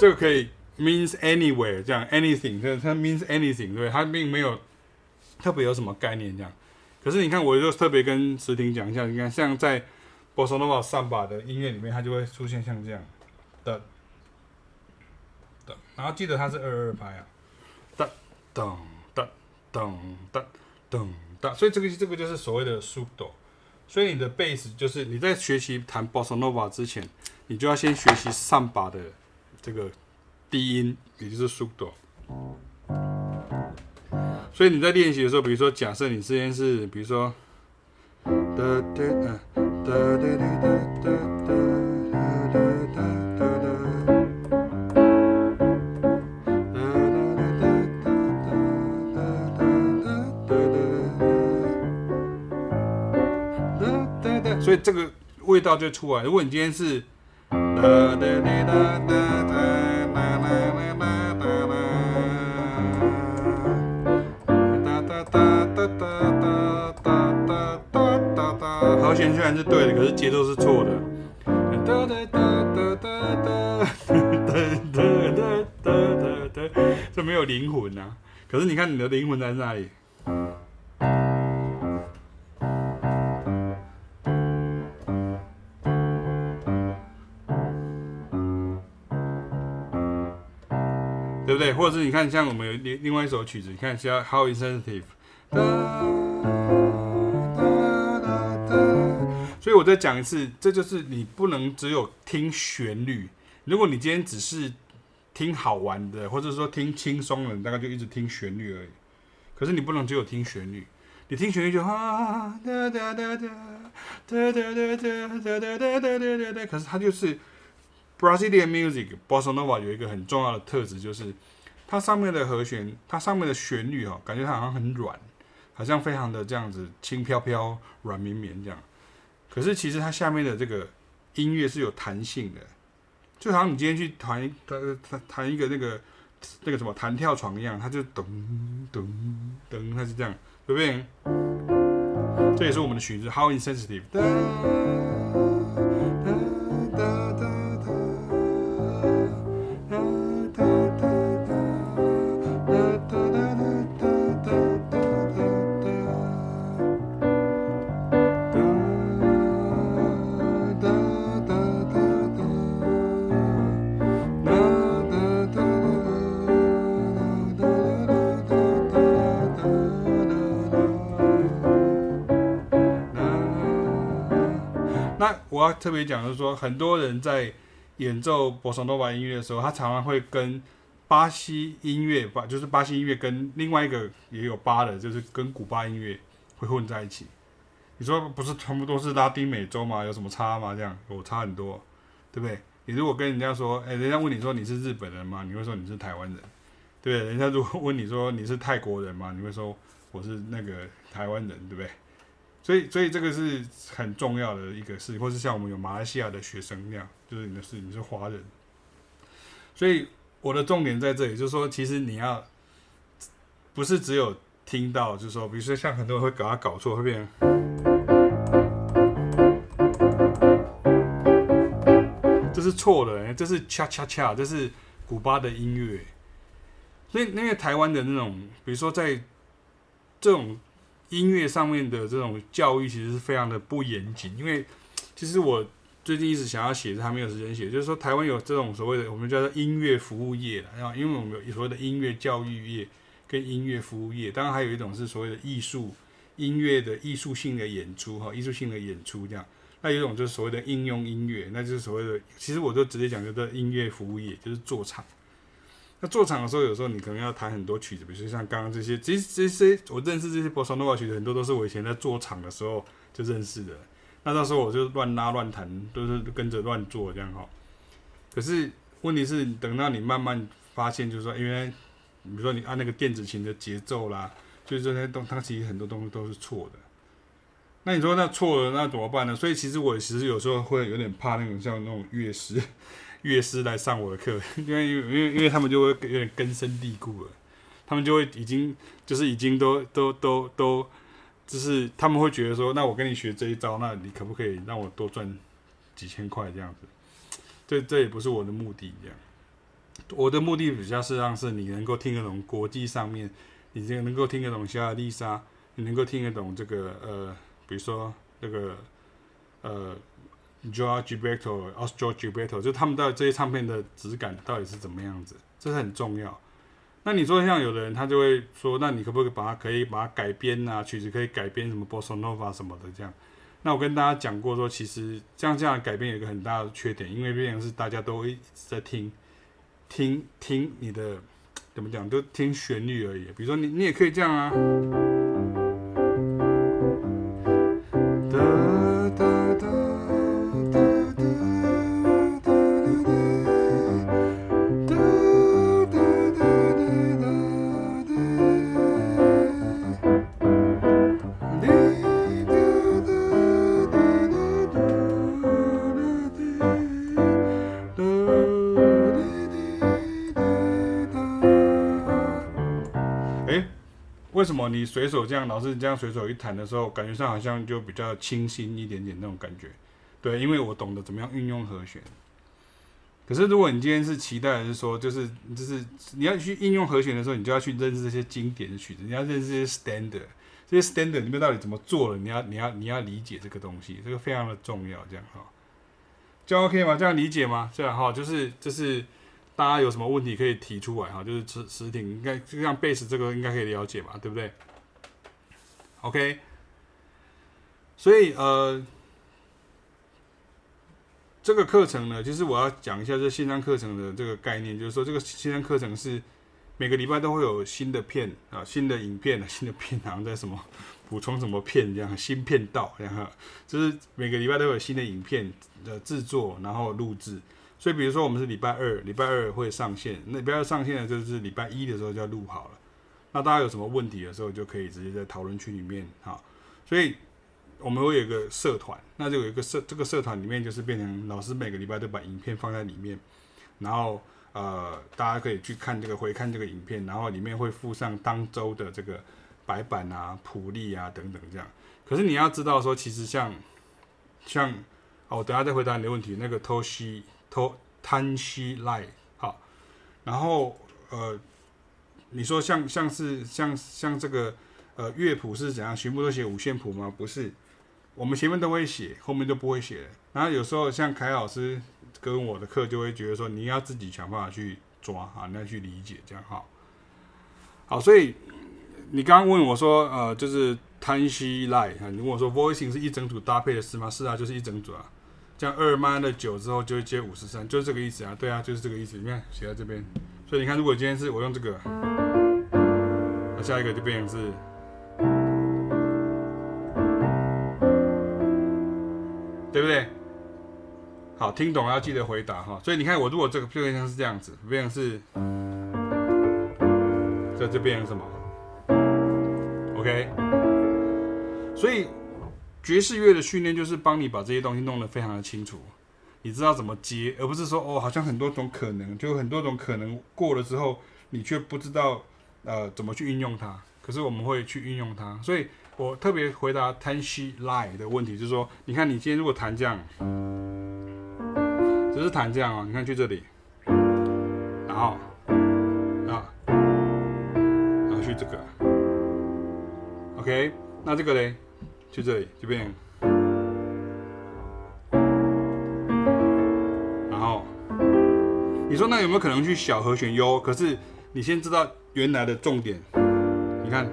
这个可以 means anywhere 这样 anything，它它 means anything，对，它并没有特别有什么概念这样。可是你看，我就特别跟石婷讲一下，你看像在 boss nova 上把的音乐里面它就会出现像这样。的的然后记得它是二二拍啊。噔的噔的噔的所以这个这个就是所谓的速度。所以你的贝斯就是你在学习弹 boss nova 之前你就要先学习上把的这个低音也就是速度。所以你在练习的时候比如说假设你之前是比如说的的嗯所以这个味道就出来。如果你今天是，和弦虽然是对的，可是节奏是错的。这没有灵魂啊！可是你看你的灵魂在哪里？对不对？或者是你看，像我们有另另外一首曲子，你看像 How Insensitive，所以我再讲一次，这就是你不能只有听旋律。如果你今天只是听好玩的，或者说听轻松的，大概就一直听旋律而已。可是你不能只有听旋律，你听旋律就啊哒哒哒哒哒哒哒哒哒哒哒哒，可是它就是 Brazilian music Bossa Nova 有一个很重要的特质，就是它上面的和弦，它上面的旋律哦，感觉它好像很软，好像非常的这样子轻飘飘、软绵绵这样。可是其实它下面的这个音乐是有弹性的。就好像你今天去弹弹弹弹一个那个那个什么弹跳床一样，它就咚咚咚，它是这样，对不对？这也是我们的曲子，How Insensitive。特别讲，就是说很多人在演奏波萨诺瓦音乐的时候，他常常会跟巴西音乐，巴就是巴西音乐跟另外一个也有巴的，就是跟古巴音乐会混在一起。你说不是全部都是拉丁美洲吗？有什么差吗？这样有差很多，对不对？你如果跟人家说，哎，人家问你说你是日本人吗？你会说你是台湾人，对不对？人家如果问你说你是泰国人吗？你会说我是那个台湾人，对不对？所以，所以这个是很重要的一个事，或是像我们有马来西亚的学生那样，就是你的事，你是华人。所以我的重点在这里，就是说，其实你要不是只有听到，就是说，比如说像很多人会搞它搞错，会变，这是错的，这是恰恰恰，这是古巴的音乐。所以那个台湾的那种，比如说在这种。音乐上面的这种教育其实是非常的不严谨，因为 其实我最近一直想要写，还没有时间写。就是说，台湾有这种所谓的我们叫做音乐服务业，然后因为我们有所谓的音乐教育业跟音乐服务业，当然还有一种是所谓的艺术音乐的艺术性的演出哈，艺术性的演出这样。那有一种就是所谓的应用音乐，那就是所谓的，其实我就直接讲叫做音乐服务业，就是做唱。那做场的时候，有时候你可能要弹很多曲子，比如说像刚刚这些，其实这些我认识这些波萨诺瓦曲子，很多都是我以前在做场的时候就认识的。那到时候我就乱拉乱弹，都是跟着乱做这样哈。可是问题是，等到你慢慢发现，就是说，因为比如说你按那个电子琴的节奏啦，就是这些东，它其实很多东西都是错的。那你说那错了，那怎么办呢？所以其实我其实有时候会有点怕那种像那种乐师。乐师来上我的课，因为因为因为他们就会有点根深蒂固了，他们就会已经就是已经都都都都，就是他们会觉得说，那我跟你学这一招，那你可不可以让我多赚几千块这样子？这这也不是我的目的，这样，我的目的比较是让是你能够听得懂国际上面，你这个能够听得懂小亚丽莎，你能够听得懂这个呃，比如说那个呃。Joao Gilberto、Oscar Gilberto，就他们到这些唱片的质感到底是怎么样子？这是很重要。那你说像有的人，他就会说，那你可不可以把它可以把它改编啊？曲子可以改编什么 Bossa Nova 什么的这样？那我跟大家讲过说，其实这样这样改编有一个很大的缺点，因为毕竟是大家都一直在听，听听你的怎么讲，都听旋律而已。比如说你你也可以这样啊。为什么你随手这样，老是这样随手一弹的时候，感觉上好像就比较清新一点点那种感觉？对，因为我懂得怎么样运用和弦。可是如果你今天是期待是说，就是就是你要去应用和弦的时候，你就要去认识这些经典的曲子，你要认识这些 standard，这些 standard 里面到底怎么做了，你要你要你要理解这个东西，这个非常的重要。这样哈，这样 OK 吗？这样理解吗？这样哈，就是就是。大家有什么问题可以提出来哈，就是实实体应该就像贝斯这个应该可以了解吧，对不对？OK，所以呃，这个课程呢，其实我要讲一下这线上课程的这个概念，就是说这个线上课程是每个礼拜都会有新的片啊、新的影片啊、新的片，好像在什么 补充什么片这样，新片到这样，就是每个礼拜都有新的影片的制作，然后录制。所以，比如说，我们是礼拜二，礼拜二会上线。那礼拜二上线的就是礼拜一的时候就要录好了。那大家有什么问题的时候，就可以直接在讨论区里面哈。所以，我们会有一个社团，那就有一个社，这个社团里面就是变成老师每个礼拜都把影片放在里面，然后呃，大家可以去看这个回看这个影片，然后里面会附上当周的这个白板啊、谱例啊等等这样。可是你要知道说，其实像像哦，等下再回答你的问题，那个偷袭偷袭。托摊西赖好，然后呃，你说像像是像像这个呃乐谱是怎样？全部都写五线谱吗？不是，我们前面都会写，后面就不会写。然后有时候像凯老师跟我的课就会觉得说，你要自己想办法去抓啊，你要去理解这样哈。好，所以你刚刚问我说，呃，就是摊西赖啊，你问我说 voicing 是一整组搭配的是吗？是啊，就是一整组啊。像二 minus 九之后就会接五十三，就是这个意思啊。对啊，就是这个意思。你看写在这边，所以你看，如果今天是我用这个，那下一个就变成是，对不对？好，听懂要记得回答哈。所以你看，我如果这个变成是这样子，变成是，这就变成什么？OK。所以。爵士乐的训练就是帮你把这些东西弄得非常的清楚，你知道怎么接，而不是说哦，好像很多种可能，就很多种可能过了之后，你却不知道呃怎么去运用它。可是我们会去运用它，所以我特别回答 tension line 的问题，就是说，你看你今天如果弹这样，只是弹这样啊，你看去这里，然后啊，然后去这个，OK，那这个嘞？就这里，这边，然后你说那有没有可能去小和弦 U？可是你先知道原来的重点，你看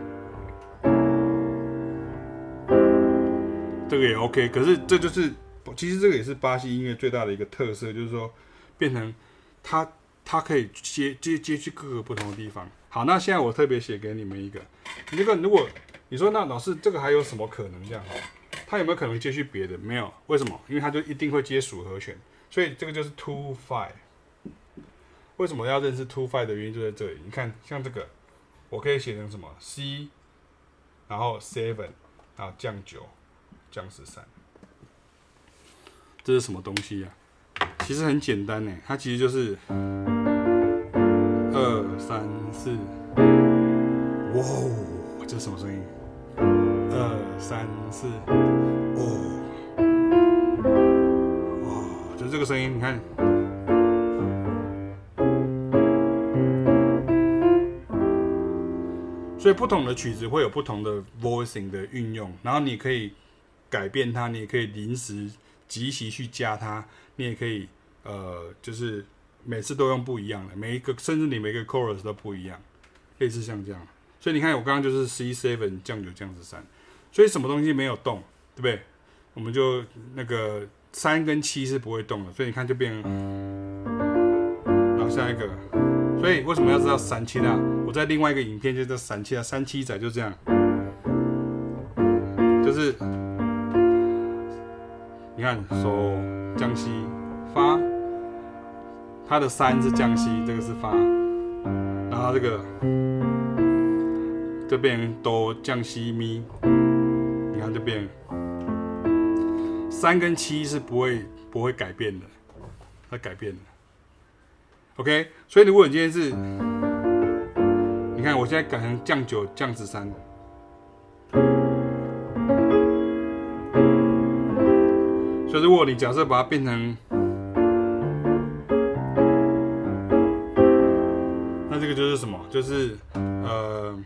这个也 OK。可是这就是，其实这个也是巴西音乐最大的一个特色，就是说变成它它可以接接接去各个不同的地方。好，那现在我特别写给你们一个，这个如果。你说那老师这个还有什么可能这样？他有没有可能接续别的？没有，为什么？因为他就一定会接属和弦，所以这个就是 two five。为什么要认识 two five 的原因就在这里。你看，像这个，我可以写成什么？C，然后 seven，然后降九，降十三。这是什么东西呀、其实很简单呢，它其实就是二三四，哇，这什么声音？二三四，哦，哇，就这个声音，你看。所以不同的曲子会有不同的 voicing 的运用，然后你可以改变它，你也可以临时即席去加它，你也可以呃，就是每次都用不一样的，每一个甚至你每个 chorus 都不一样，类似像这样。所以你看，我刚刚就是 C seven 降九降十三，所以什么东西没有动，对不对？我们就那个三跟七是不会动的，所以你看就变，然后下一个，所以为什么要知道三七呢？我在另外一个影片就叫三七啊，三七仔就这样，就是你看手降西发，它的三是降西，这个是发，然后这个。这边哆降西咪，你看这边三跟七是不会不会改变的，它改变的。OK，所以如果你今天是，你看我现在改成降九降十三，所以如果你假设把它变成，那这个就是什么？就是呃。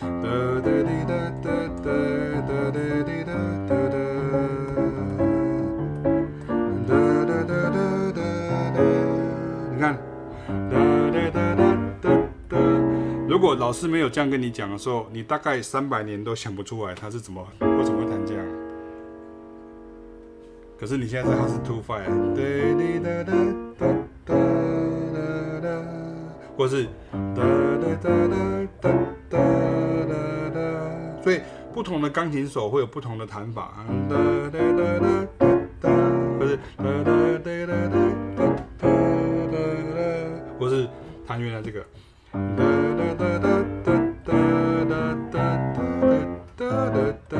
哒哒哒哒哒哒哒哒哒哒哒哒哒哒哒哒。你看，哒哒哒哒哒哒。如果老师没有这样跟你讲的时候，你大概三百年都想不出来他是怎么为什么会弹这样。可是你现在是他是 two five，哒哒哒哒哒哒哒，或是哒哒哒哒。哒哒哒。所以不同的钢琴手会有不同的弹法，哒哒哒哒哒哒，不是哒哒哒哒哒哒哒哒，或是弹原来这个，哒哒哒哒哒哒哒哒哒哒。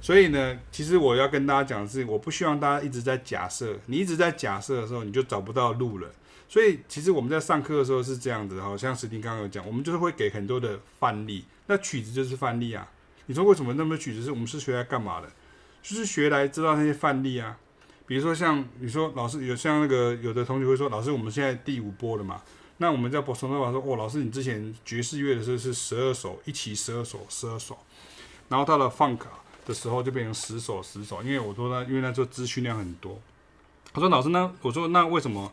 所以呢，其实我要跟大家讲的是，我不希望大家一直在假设，你一直在假设的时候，你就找不到路了。所以其实我们在上课的时候是这样子，好像史蒂刚刚有讲，我们就是会给很多的范例。那曲子就是范例啊！你说为什么那么多曲子是我们是学来干嘛的？就是学来知道那些范例啊。比如说像你说老师有像那个有的同学会说，老师我们现在第五波了嘛？那我们在波松的话说，哦，老师你之前爵士乐的时候是十二首，一起十二首，十二首，然后到了 funk 的时候就变成十首十首，因为我说呢，因为那时候资讯量很多。他说老师那我说那为什么？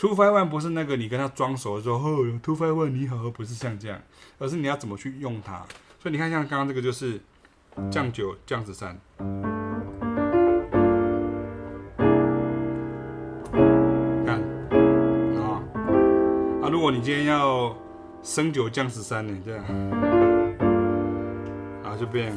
two five one 不是那个你跟他装熟的时候，哦 two five one 你好，不是像这样，而是你要怎么去用它。所以你看，像刚刚这个就是降九降十三，看啊啊！如果你今天要升九降十三呢，这样啊就变。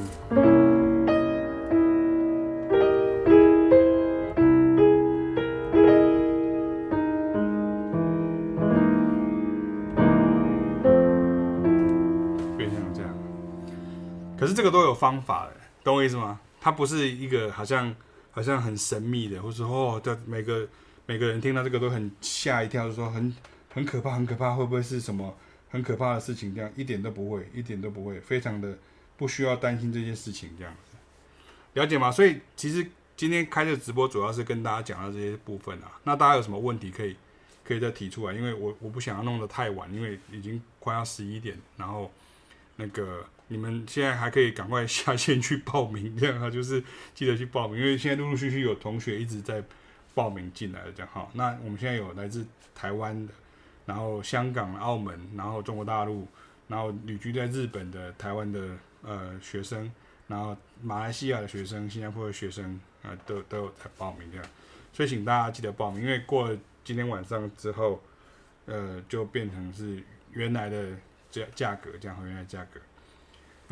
这个都有方法的，懂我意思吗？它不是一个好像好像很神秘的，或者说哦，这每个每个人听到这个都很吓一跳，就说很很可怕，很可怕，会不会是什么很可怕的事情？这样一点都不会，一点都不会，非常的不需要担心这件事情，这样了解吗？所以其实今天开这个直播主要是跟大家讲到这些部分啊。那大家有什么问题可以可以再提出来，因为我我不想要弄得太晚，因为已经快要十一点，然后那个。你们现在还可以赶快下线去报名，这样哈，就是记得去报名，因为现在陆陆续续有同学一直在报名进来了，这样哈。那我们现在有来自台湾的，然后香港、澳门，然后中国大陆，然后旅居在日本的台湾的呃学生，然后马来西亚的学生、新加坡的学生啊、都都有在报名这样。所以请大家记得报名，因为过了今天晚上之后，呃，就变成是原来的价价格，这样和原来价格。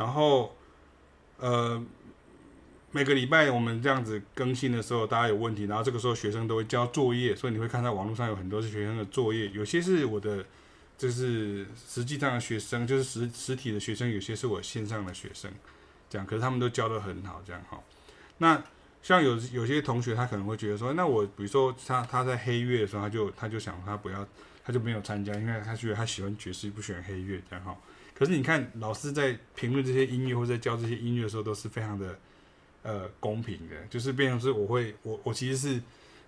然后，呃，每个礼拜我们这样子更新的时候，大家有问题，然后这个时候学生都会交作业，所以你会看到网络上有很多是学生的作业，有些是我的，就是实际上的学生，就是实实体的学生，有些是我线上的学生，这样，可是他们都教的很好，这样哈。那像有有些同学他可能会觉得说，那我比如说他他在黑月的时候，他就他就想他不要，他就没有参加，因为他觉得他喜欢爵士，不喜欢黑月，这样哈。可是你看，老师在评论这些音乐或者在教这些音乐的时候，都是非常的呃公平的。就是变成是我会，我我其实是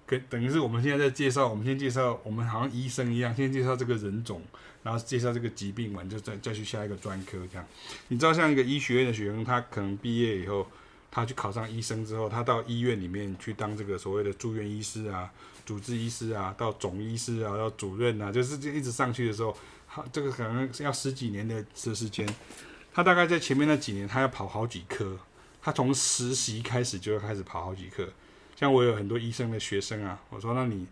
跟等于是我们现在在介绍，我们先介绍，我们好像医生一样，先介绍这个人种，然后介绍这个疾病完，就再再去下一个专科这样。你知道，像一个医学院的学生，他可能毕业以后，他去考上医生之后，他到医院里面去当这个所谓的住院医师啊、主治医师啊、到总医师啊、到主任啊，就是一直上去的时候。好，这个可能要十几年的的时间，他大概在前面那几年，他要跑好几科，他从实习开始就要开始跑好几科。像我有很多医生的学生啊，我说那你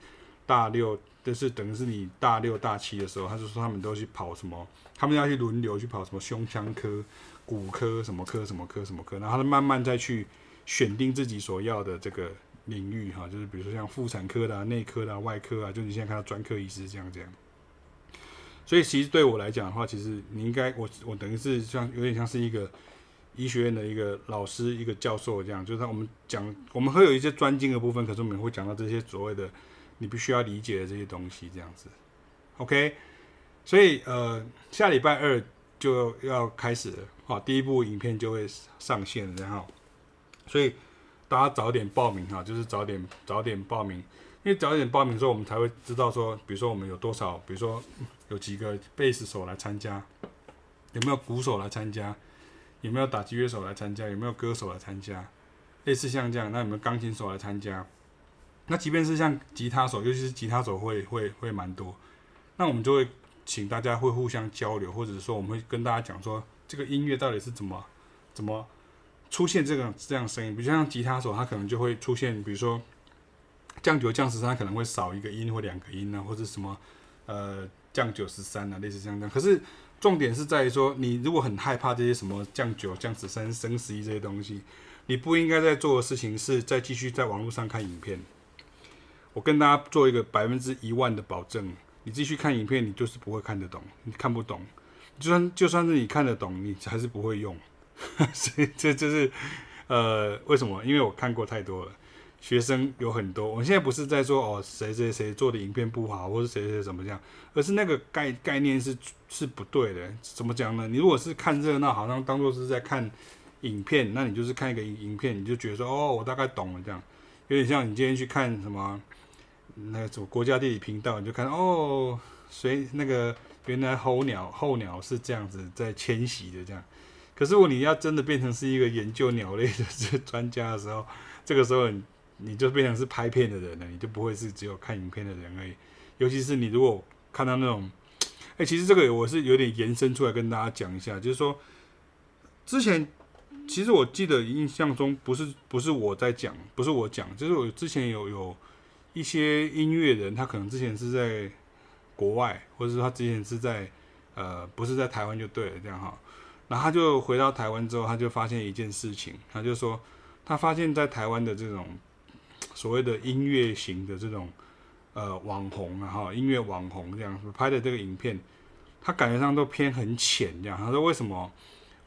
大六，就是等于是你大六大七的时候，他就说他们都去跑什么，他们要去轮流去跑什么胸腔科、骨科什么科什么科什么科，然后他慢慢再去选定自己所要的这个领域哈，就是比如说像妇产科的、内科的、外科啊，就你现在看到专科医师这样这样。所以其实对我来讲的话，其实你应该我我等于是像有点像是一个医学院的一个老师、一个教授这样，就是我们讲我们会有一些专精的部分，可是我们会讲到这些所谓的你必须要理解的这些东西这样子。OK，所以呃下礼拜二就要开始了，好，第一部影片就会上线，然后所以大家早点报名哈，就是早点早点报名，因为早一点报名之后，我们才会知道说，比如说我们有多少，比如说。有几个贝斯手来参加，有没有鼓手来参加？有没有打击乐手来参加？有没有歌手来参加？类似像这样，那有没有钢琴手来参加？那即便是像吉他手，尤其是吉他手会会会蛮多。那我们就会请大家会互相交流，或者说我们会跟大家讲说，这个音乐到底是怎么怎么出现这个这样声音？比如像吉他手，他可能就会出现，比如说降九降十三，可能会少一个音或两个音啊，或者什么呃。降九十三啊，类似这样。可是重点是在于说，你如果很害怕这些什么降九、降十三、升十一这些东西，你不应该在做的事情是再继续在网络上看影片。我跟大家做一个百分之一万的保证，你继续看影片，你就是不会看得懂，你看不懂。就算就算是你看得懂，你还是不会用。所以这就是呃，为什么？因为我看过太多了。学生有很多，我现在不是在说哦，谁谁谁做的影片不好，或者谁谁怎么样，而是那个概概念是是不对的。怎么讲呢？你如果是看热闹，好像当做是在看影片，那你就是看一个影影片，你就觉得说哦，我大概懂了这样。有点像你今天去看什么那个什么国家地理频道，你就看哦，谁那个原来候鸟候鸟是这样子在迁徙的这样。可是如果你要真的变成是一个研究鸟类的这专家的时候，这个时候你你就变成是拍片的人了，你就不会是只有看影片的人而已。尤其是你如果看到那种，哎、其实这个我是有点延伸出来跟大家讲一下，就是说之前。其实我记得印象中不是不是我在讲，不是我讲，就是我之前有有一些音乐人，他可能之前是在国外，或者说他之前是在呃不是在台湾就对了这样哈，然后他就回到台湾之后，他就发现一件事情，他就说他发现在台湾的这种所谓的音乐型的这种呃网红啊哈，音乐网红这样拍的这个影片，他感觉上都偏很浅这样，他说为什么？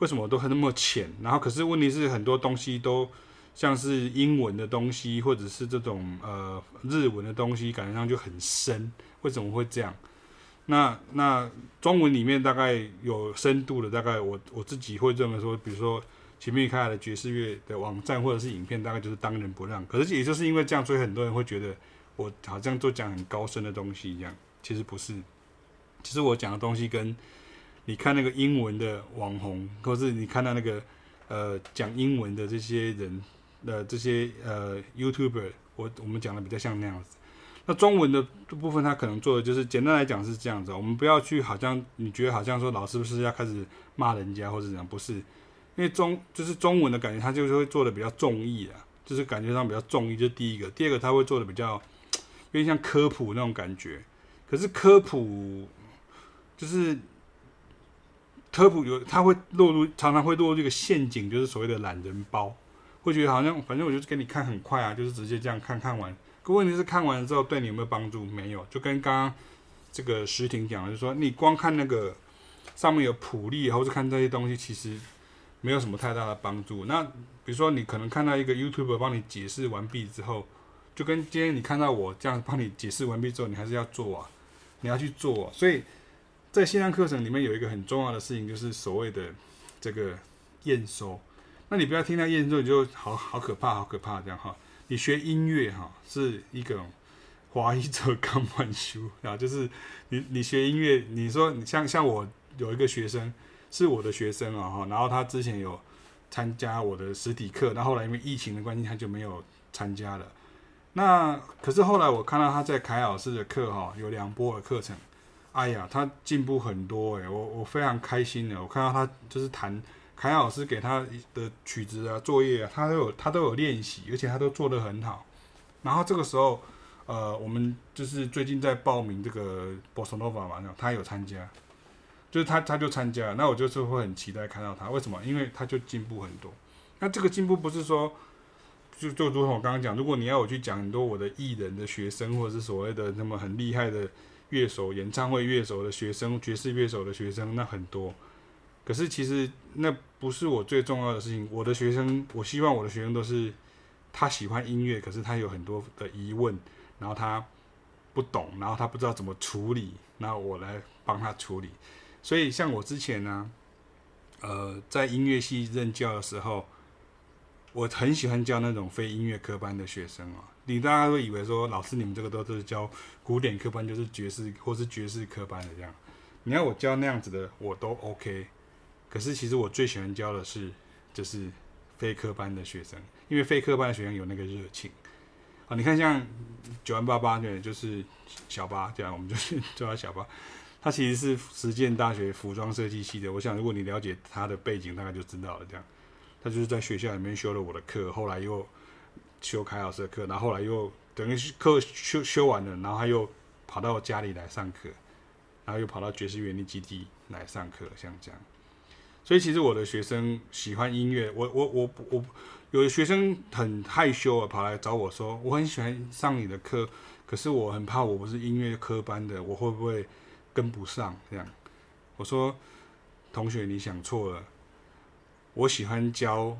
为什么都很那么浅？然后可是问题是很多东西都像是英文的东西，或者是这种呃日文的东西，感觉上就很深。为什么会这样？那那中文里面大概有深度的，大概我我自己会认为说，比如说前面开的爵士乐的网站或者是影片，大概就是当仁不让。可是也就是因为这样，所以很多人会觉得我好像都讲很高深的东西一样。其实不是，其实我讲的东西跟你看那个英文的网红，或是你看到那个呃讲英文的这些人的、这些呃 YouTuber，我我们讲的比较像那样子。那中文的部分，他可能做的就是简单来讲是这样子。我们不要去好像你觉得好像说老师不是要开始骂人家或者怎样？不是，因为中就是中文的感觉，他就是会做的比较综艺啊，就是感觉上比较综艺。这、就是、第一个，第二个他会做的比较有点像科普那种感觉。可是科普就是。科普有，他会落入，常常会落入这个陷阱，就是所谓的懒人包，会觉得好像反正我就是给你看很快啊，就是直接这样看看完。可问题是看完之后对你有没有帮助？没有，就跟刚刚这个石婷讲的，就是说你光看那个上面有谱例，或是看这些东西，其实没有什么太大的帮助。那比如说你可能看到一个 YouTube 帮你解释完毕之后，就跟今天你看到我这样帮你解释完毕之后，你还是要做啊，你要去做啊，所以。在线上课程里面有一个很重要的事情，就是所谓的这个验收。那你不要听到验收，你就好好可怕，好可怕这样哈。你学音乐哈是一个华裔者刚满修啊，就是你你学音乐，你说你像像我有一个学生是我的学生啊哈，然后他之前有参加我的实体课，那后来因为疫情的关系，他就没有参加了。那可是后来我看到他在凯老师的课哈，有两波的课程。哎呀，他进步很多哎，我我非常开心的。我看到他就是弹凯老师给他的曲子啊、作业啊，他都有他都有练习，而且他都做得很好。然后这个时候，呃，我们就是最近在报名这个 Bossa Nova 嘛，他有参加，就是他他就参加，那我就是会很期待看到他。为什么？因为他就进步很多。那这个进步不是说，就就如同我刚刚讲，如果你要我去讲很多我的艺人的学生，或者是所谓的那么很厉害的。乐手、演唱会乐手的学生、爵士乐手的学生，那很多。可是其实那不是我最重要的事情。我的学生，我希望我的学生都是他喜欢音乐，可是他有很多的疑问，然后他不懂，然后他不知道怎么处理，那我来帮他处理。所以像我之前呢，呃，在音乐系任教的时候，我很喜欢教那种非音乐科班的学生啊。你大家都以为说，老师你们这个都是教古典科班，就是爵士或是爵士科班的这样。你要我教那样子的，我都 OK。可是其实我最喜欢教的是，就是非科班的学生，因为非科班的学生有那个热情啊。你看像九万八八对，就是小八这样，我们就是叫他小八。他其实是实践大学服装设计系的。我想如果你了解他的背景，大概就知道了。这样，他就是在学校里面修了我的课，后来又。修凯老师的课，然后后来又等于课修修完了，然后他又跑到我家里来上课，然后又跑到爵士园林基地来上课，像这样。所以其实我的学生喜欢音乐，我我我我有的学生很害羞啊，跑来找我说，我很喜欢上你的课，可是我很怕我不是音乐科班的，我会不会跟不上？这样，我说同学你想错了，我喜欢教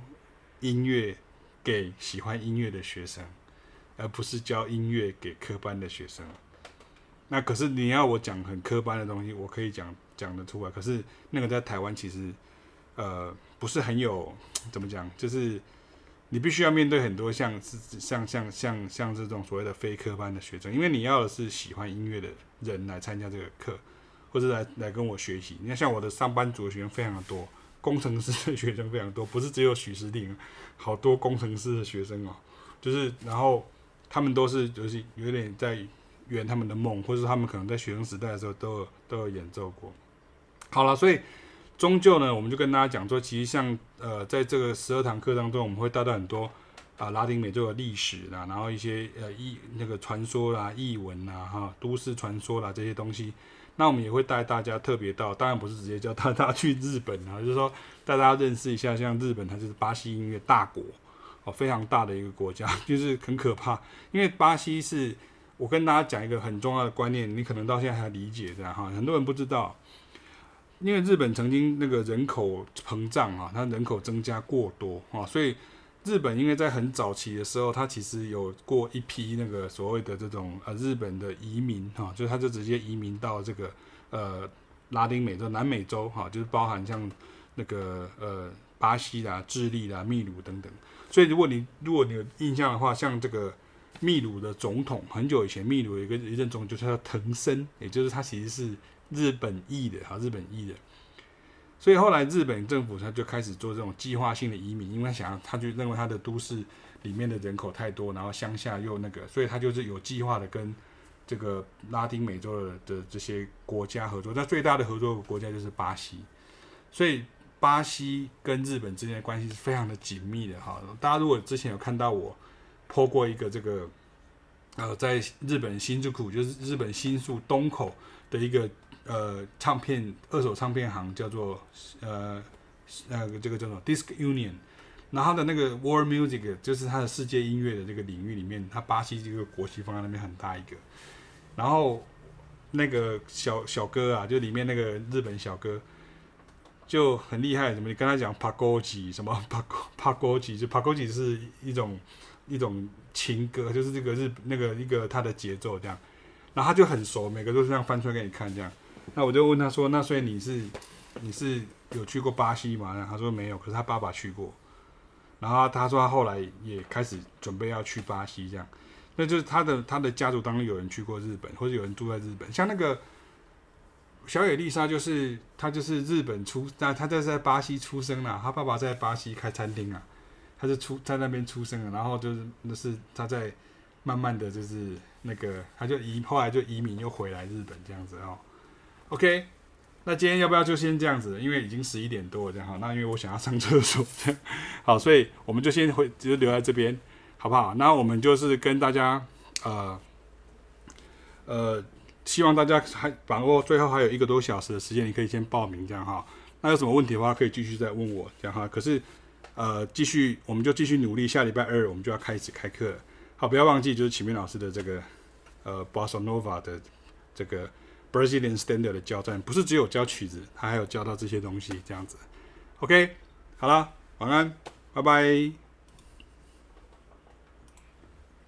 音乐。给喜欢音乐的学生，而不是教音乐给科班的学生。那可是你要我讲很科班的东西，我可以讲讲得出来。可是那个在台湾其实，呃，不是很有怎么讲，就是你必须要面对很多像是像像像像这种所谓的非科班的学生，因为你要的是喜欢音乐的人来参加这个课，或者来来跟我学习。你看，像我的上班族的学生非常的多，工程师的学生非常多，不是只有许时定，好多工程师的学生哦，就是然后他们都是就是有点在圆他们的梦，或者他们可能在学生时代的时候都有都有演奏过。好了，所以终究呢，我们就跟大家讲说，其实像呃，在这个十二堂课当中，我们会带到很多啊、拉丁美洲的历史啦，然后一些呃异那个传说啦、异闻啦、哈都市传说啦这些东西。那我们也会带大家特别到，当然不是直接叫大家去日本啊，就是说带大家认识一下，像日本它就是巴西音乐大国哦，非常大的一个国家，就是很可怕。因为巴西是我跟大家讲一个很重要的观念，你可能到现在还理解的哈，很多人不知道。因为日本曾经那个人口膨胀啊，它人口增加过多啊，所以日本因为在很早期的时候，它其实有过一批那个所谓的这种呃日本的移民哈，就它就直接移民到这个呃拉丁美洲、南美洲哈，就是包含像那个呃巴西啦、智利啦、秘鲁等等。所以如果你如果你有印象的话，像这个秘鲁的总统，很久以前秘鲁有一个一任总统就叫藤森，也就是他其实是。日本裔的哈，日本裔的，所以后来日本政府他就开始做这种计划性的移民，因为他想要，他就认为他的都市里面的人口太多，然后乡下又那个，所以他就是有计划的跟这个拉丁美洲的的这些国家合作。那最大的合作国家就是巴西，所以巴西跟日本之间的关系是非常的紧密的哈。大家如果之前有看到我泼过一个这个，呃，在日本新宿就是日本新宿东口的一个。呃，唱片二手唱片行叫做呃呃这个叫做 Disc Union，然后它的那个 World Music 就是它的世界音乐的这个领域里面，它巴西这个国旗放在那边很大一个，然后那个小小哥啊，就里面那个日本小哥就很厉害，什么你跟他讲帕戈吉什么帕帕戈吉，就帕戈吉是一种一种情歌，就是这个日那个一个他的节奏这样，然后他就很熟，每个都是这样翻出来给你看这样。那我就问他说：“那所以你是你是有去过巴西吗？”他说没有，可是他爸爸去过。然后他说他后来也开始准备要去巴西，这样。那就是他的他的家族当中有人去过日本，或者有人住在日本。像那个小野丽莎，就是他就是日本出，那他在在巴西出生了，他爸爸在巴西开餐厅啊，他是出在那边出生的，然后就是那是他在慢慢的就是那个他就移后来就移民又回来日本这样子哦。OK，那今天要不要就先这样子？因为已经十一点多了，这样好。那因为我想要上厕所，这样好，所以我们就先回，就留在这边，好不好？那我们就是跟大家，呃，呃，希望大家还把握最后还有一个多小时的时间，你可以先报名，这样哈。那有什么问题的话，可以继续再问我，这样哈。可是，呃，继续，我们就继续努力。下礼拜二我们就要开始开课了，好，不要忘记，就是启明老师的这个，呃，Bossa Nova 的这个。Brazilian Standard 的教战不是只有教曲子，他还有教到这些东西，这样子。OK，好了，晚安，拜拜。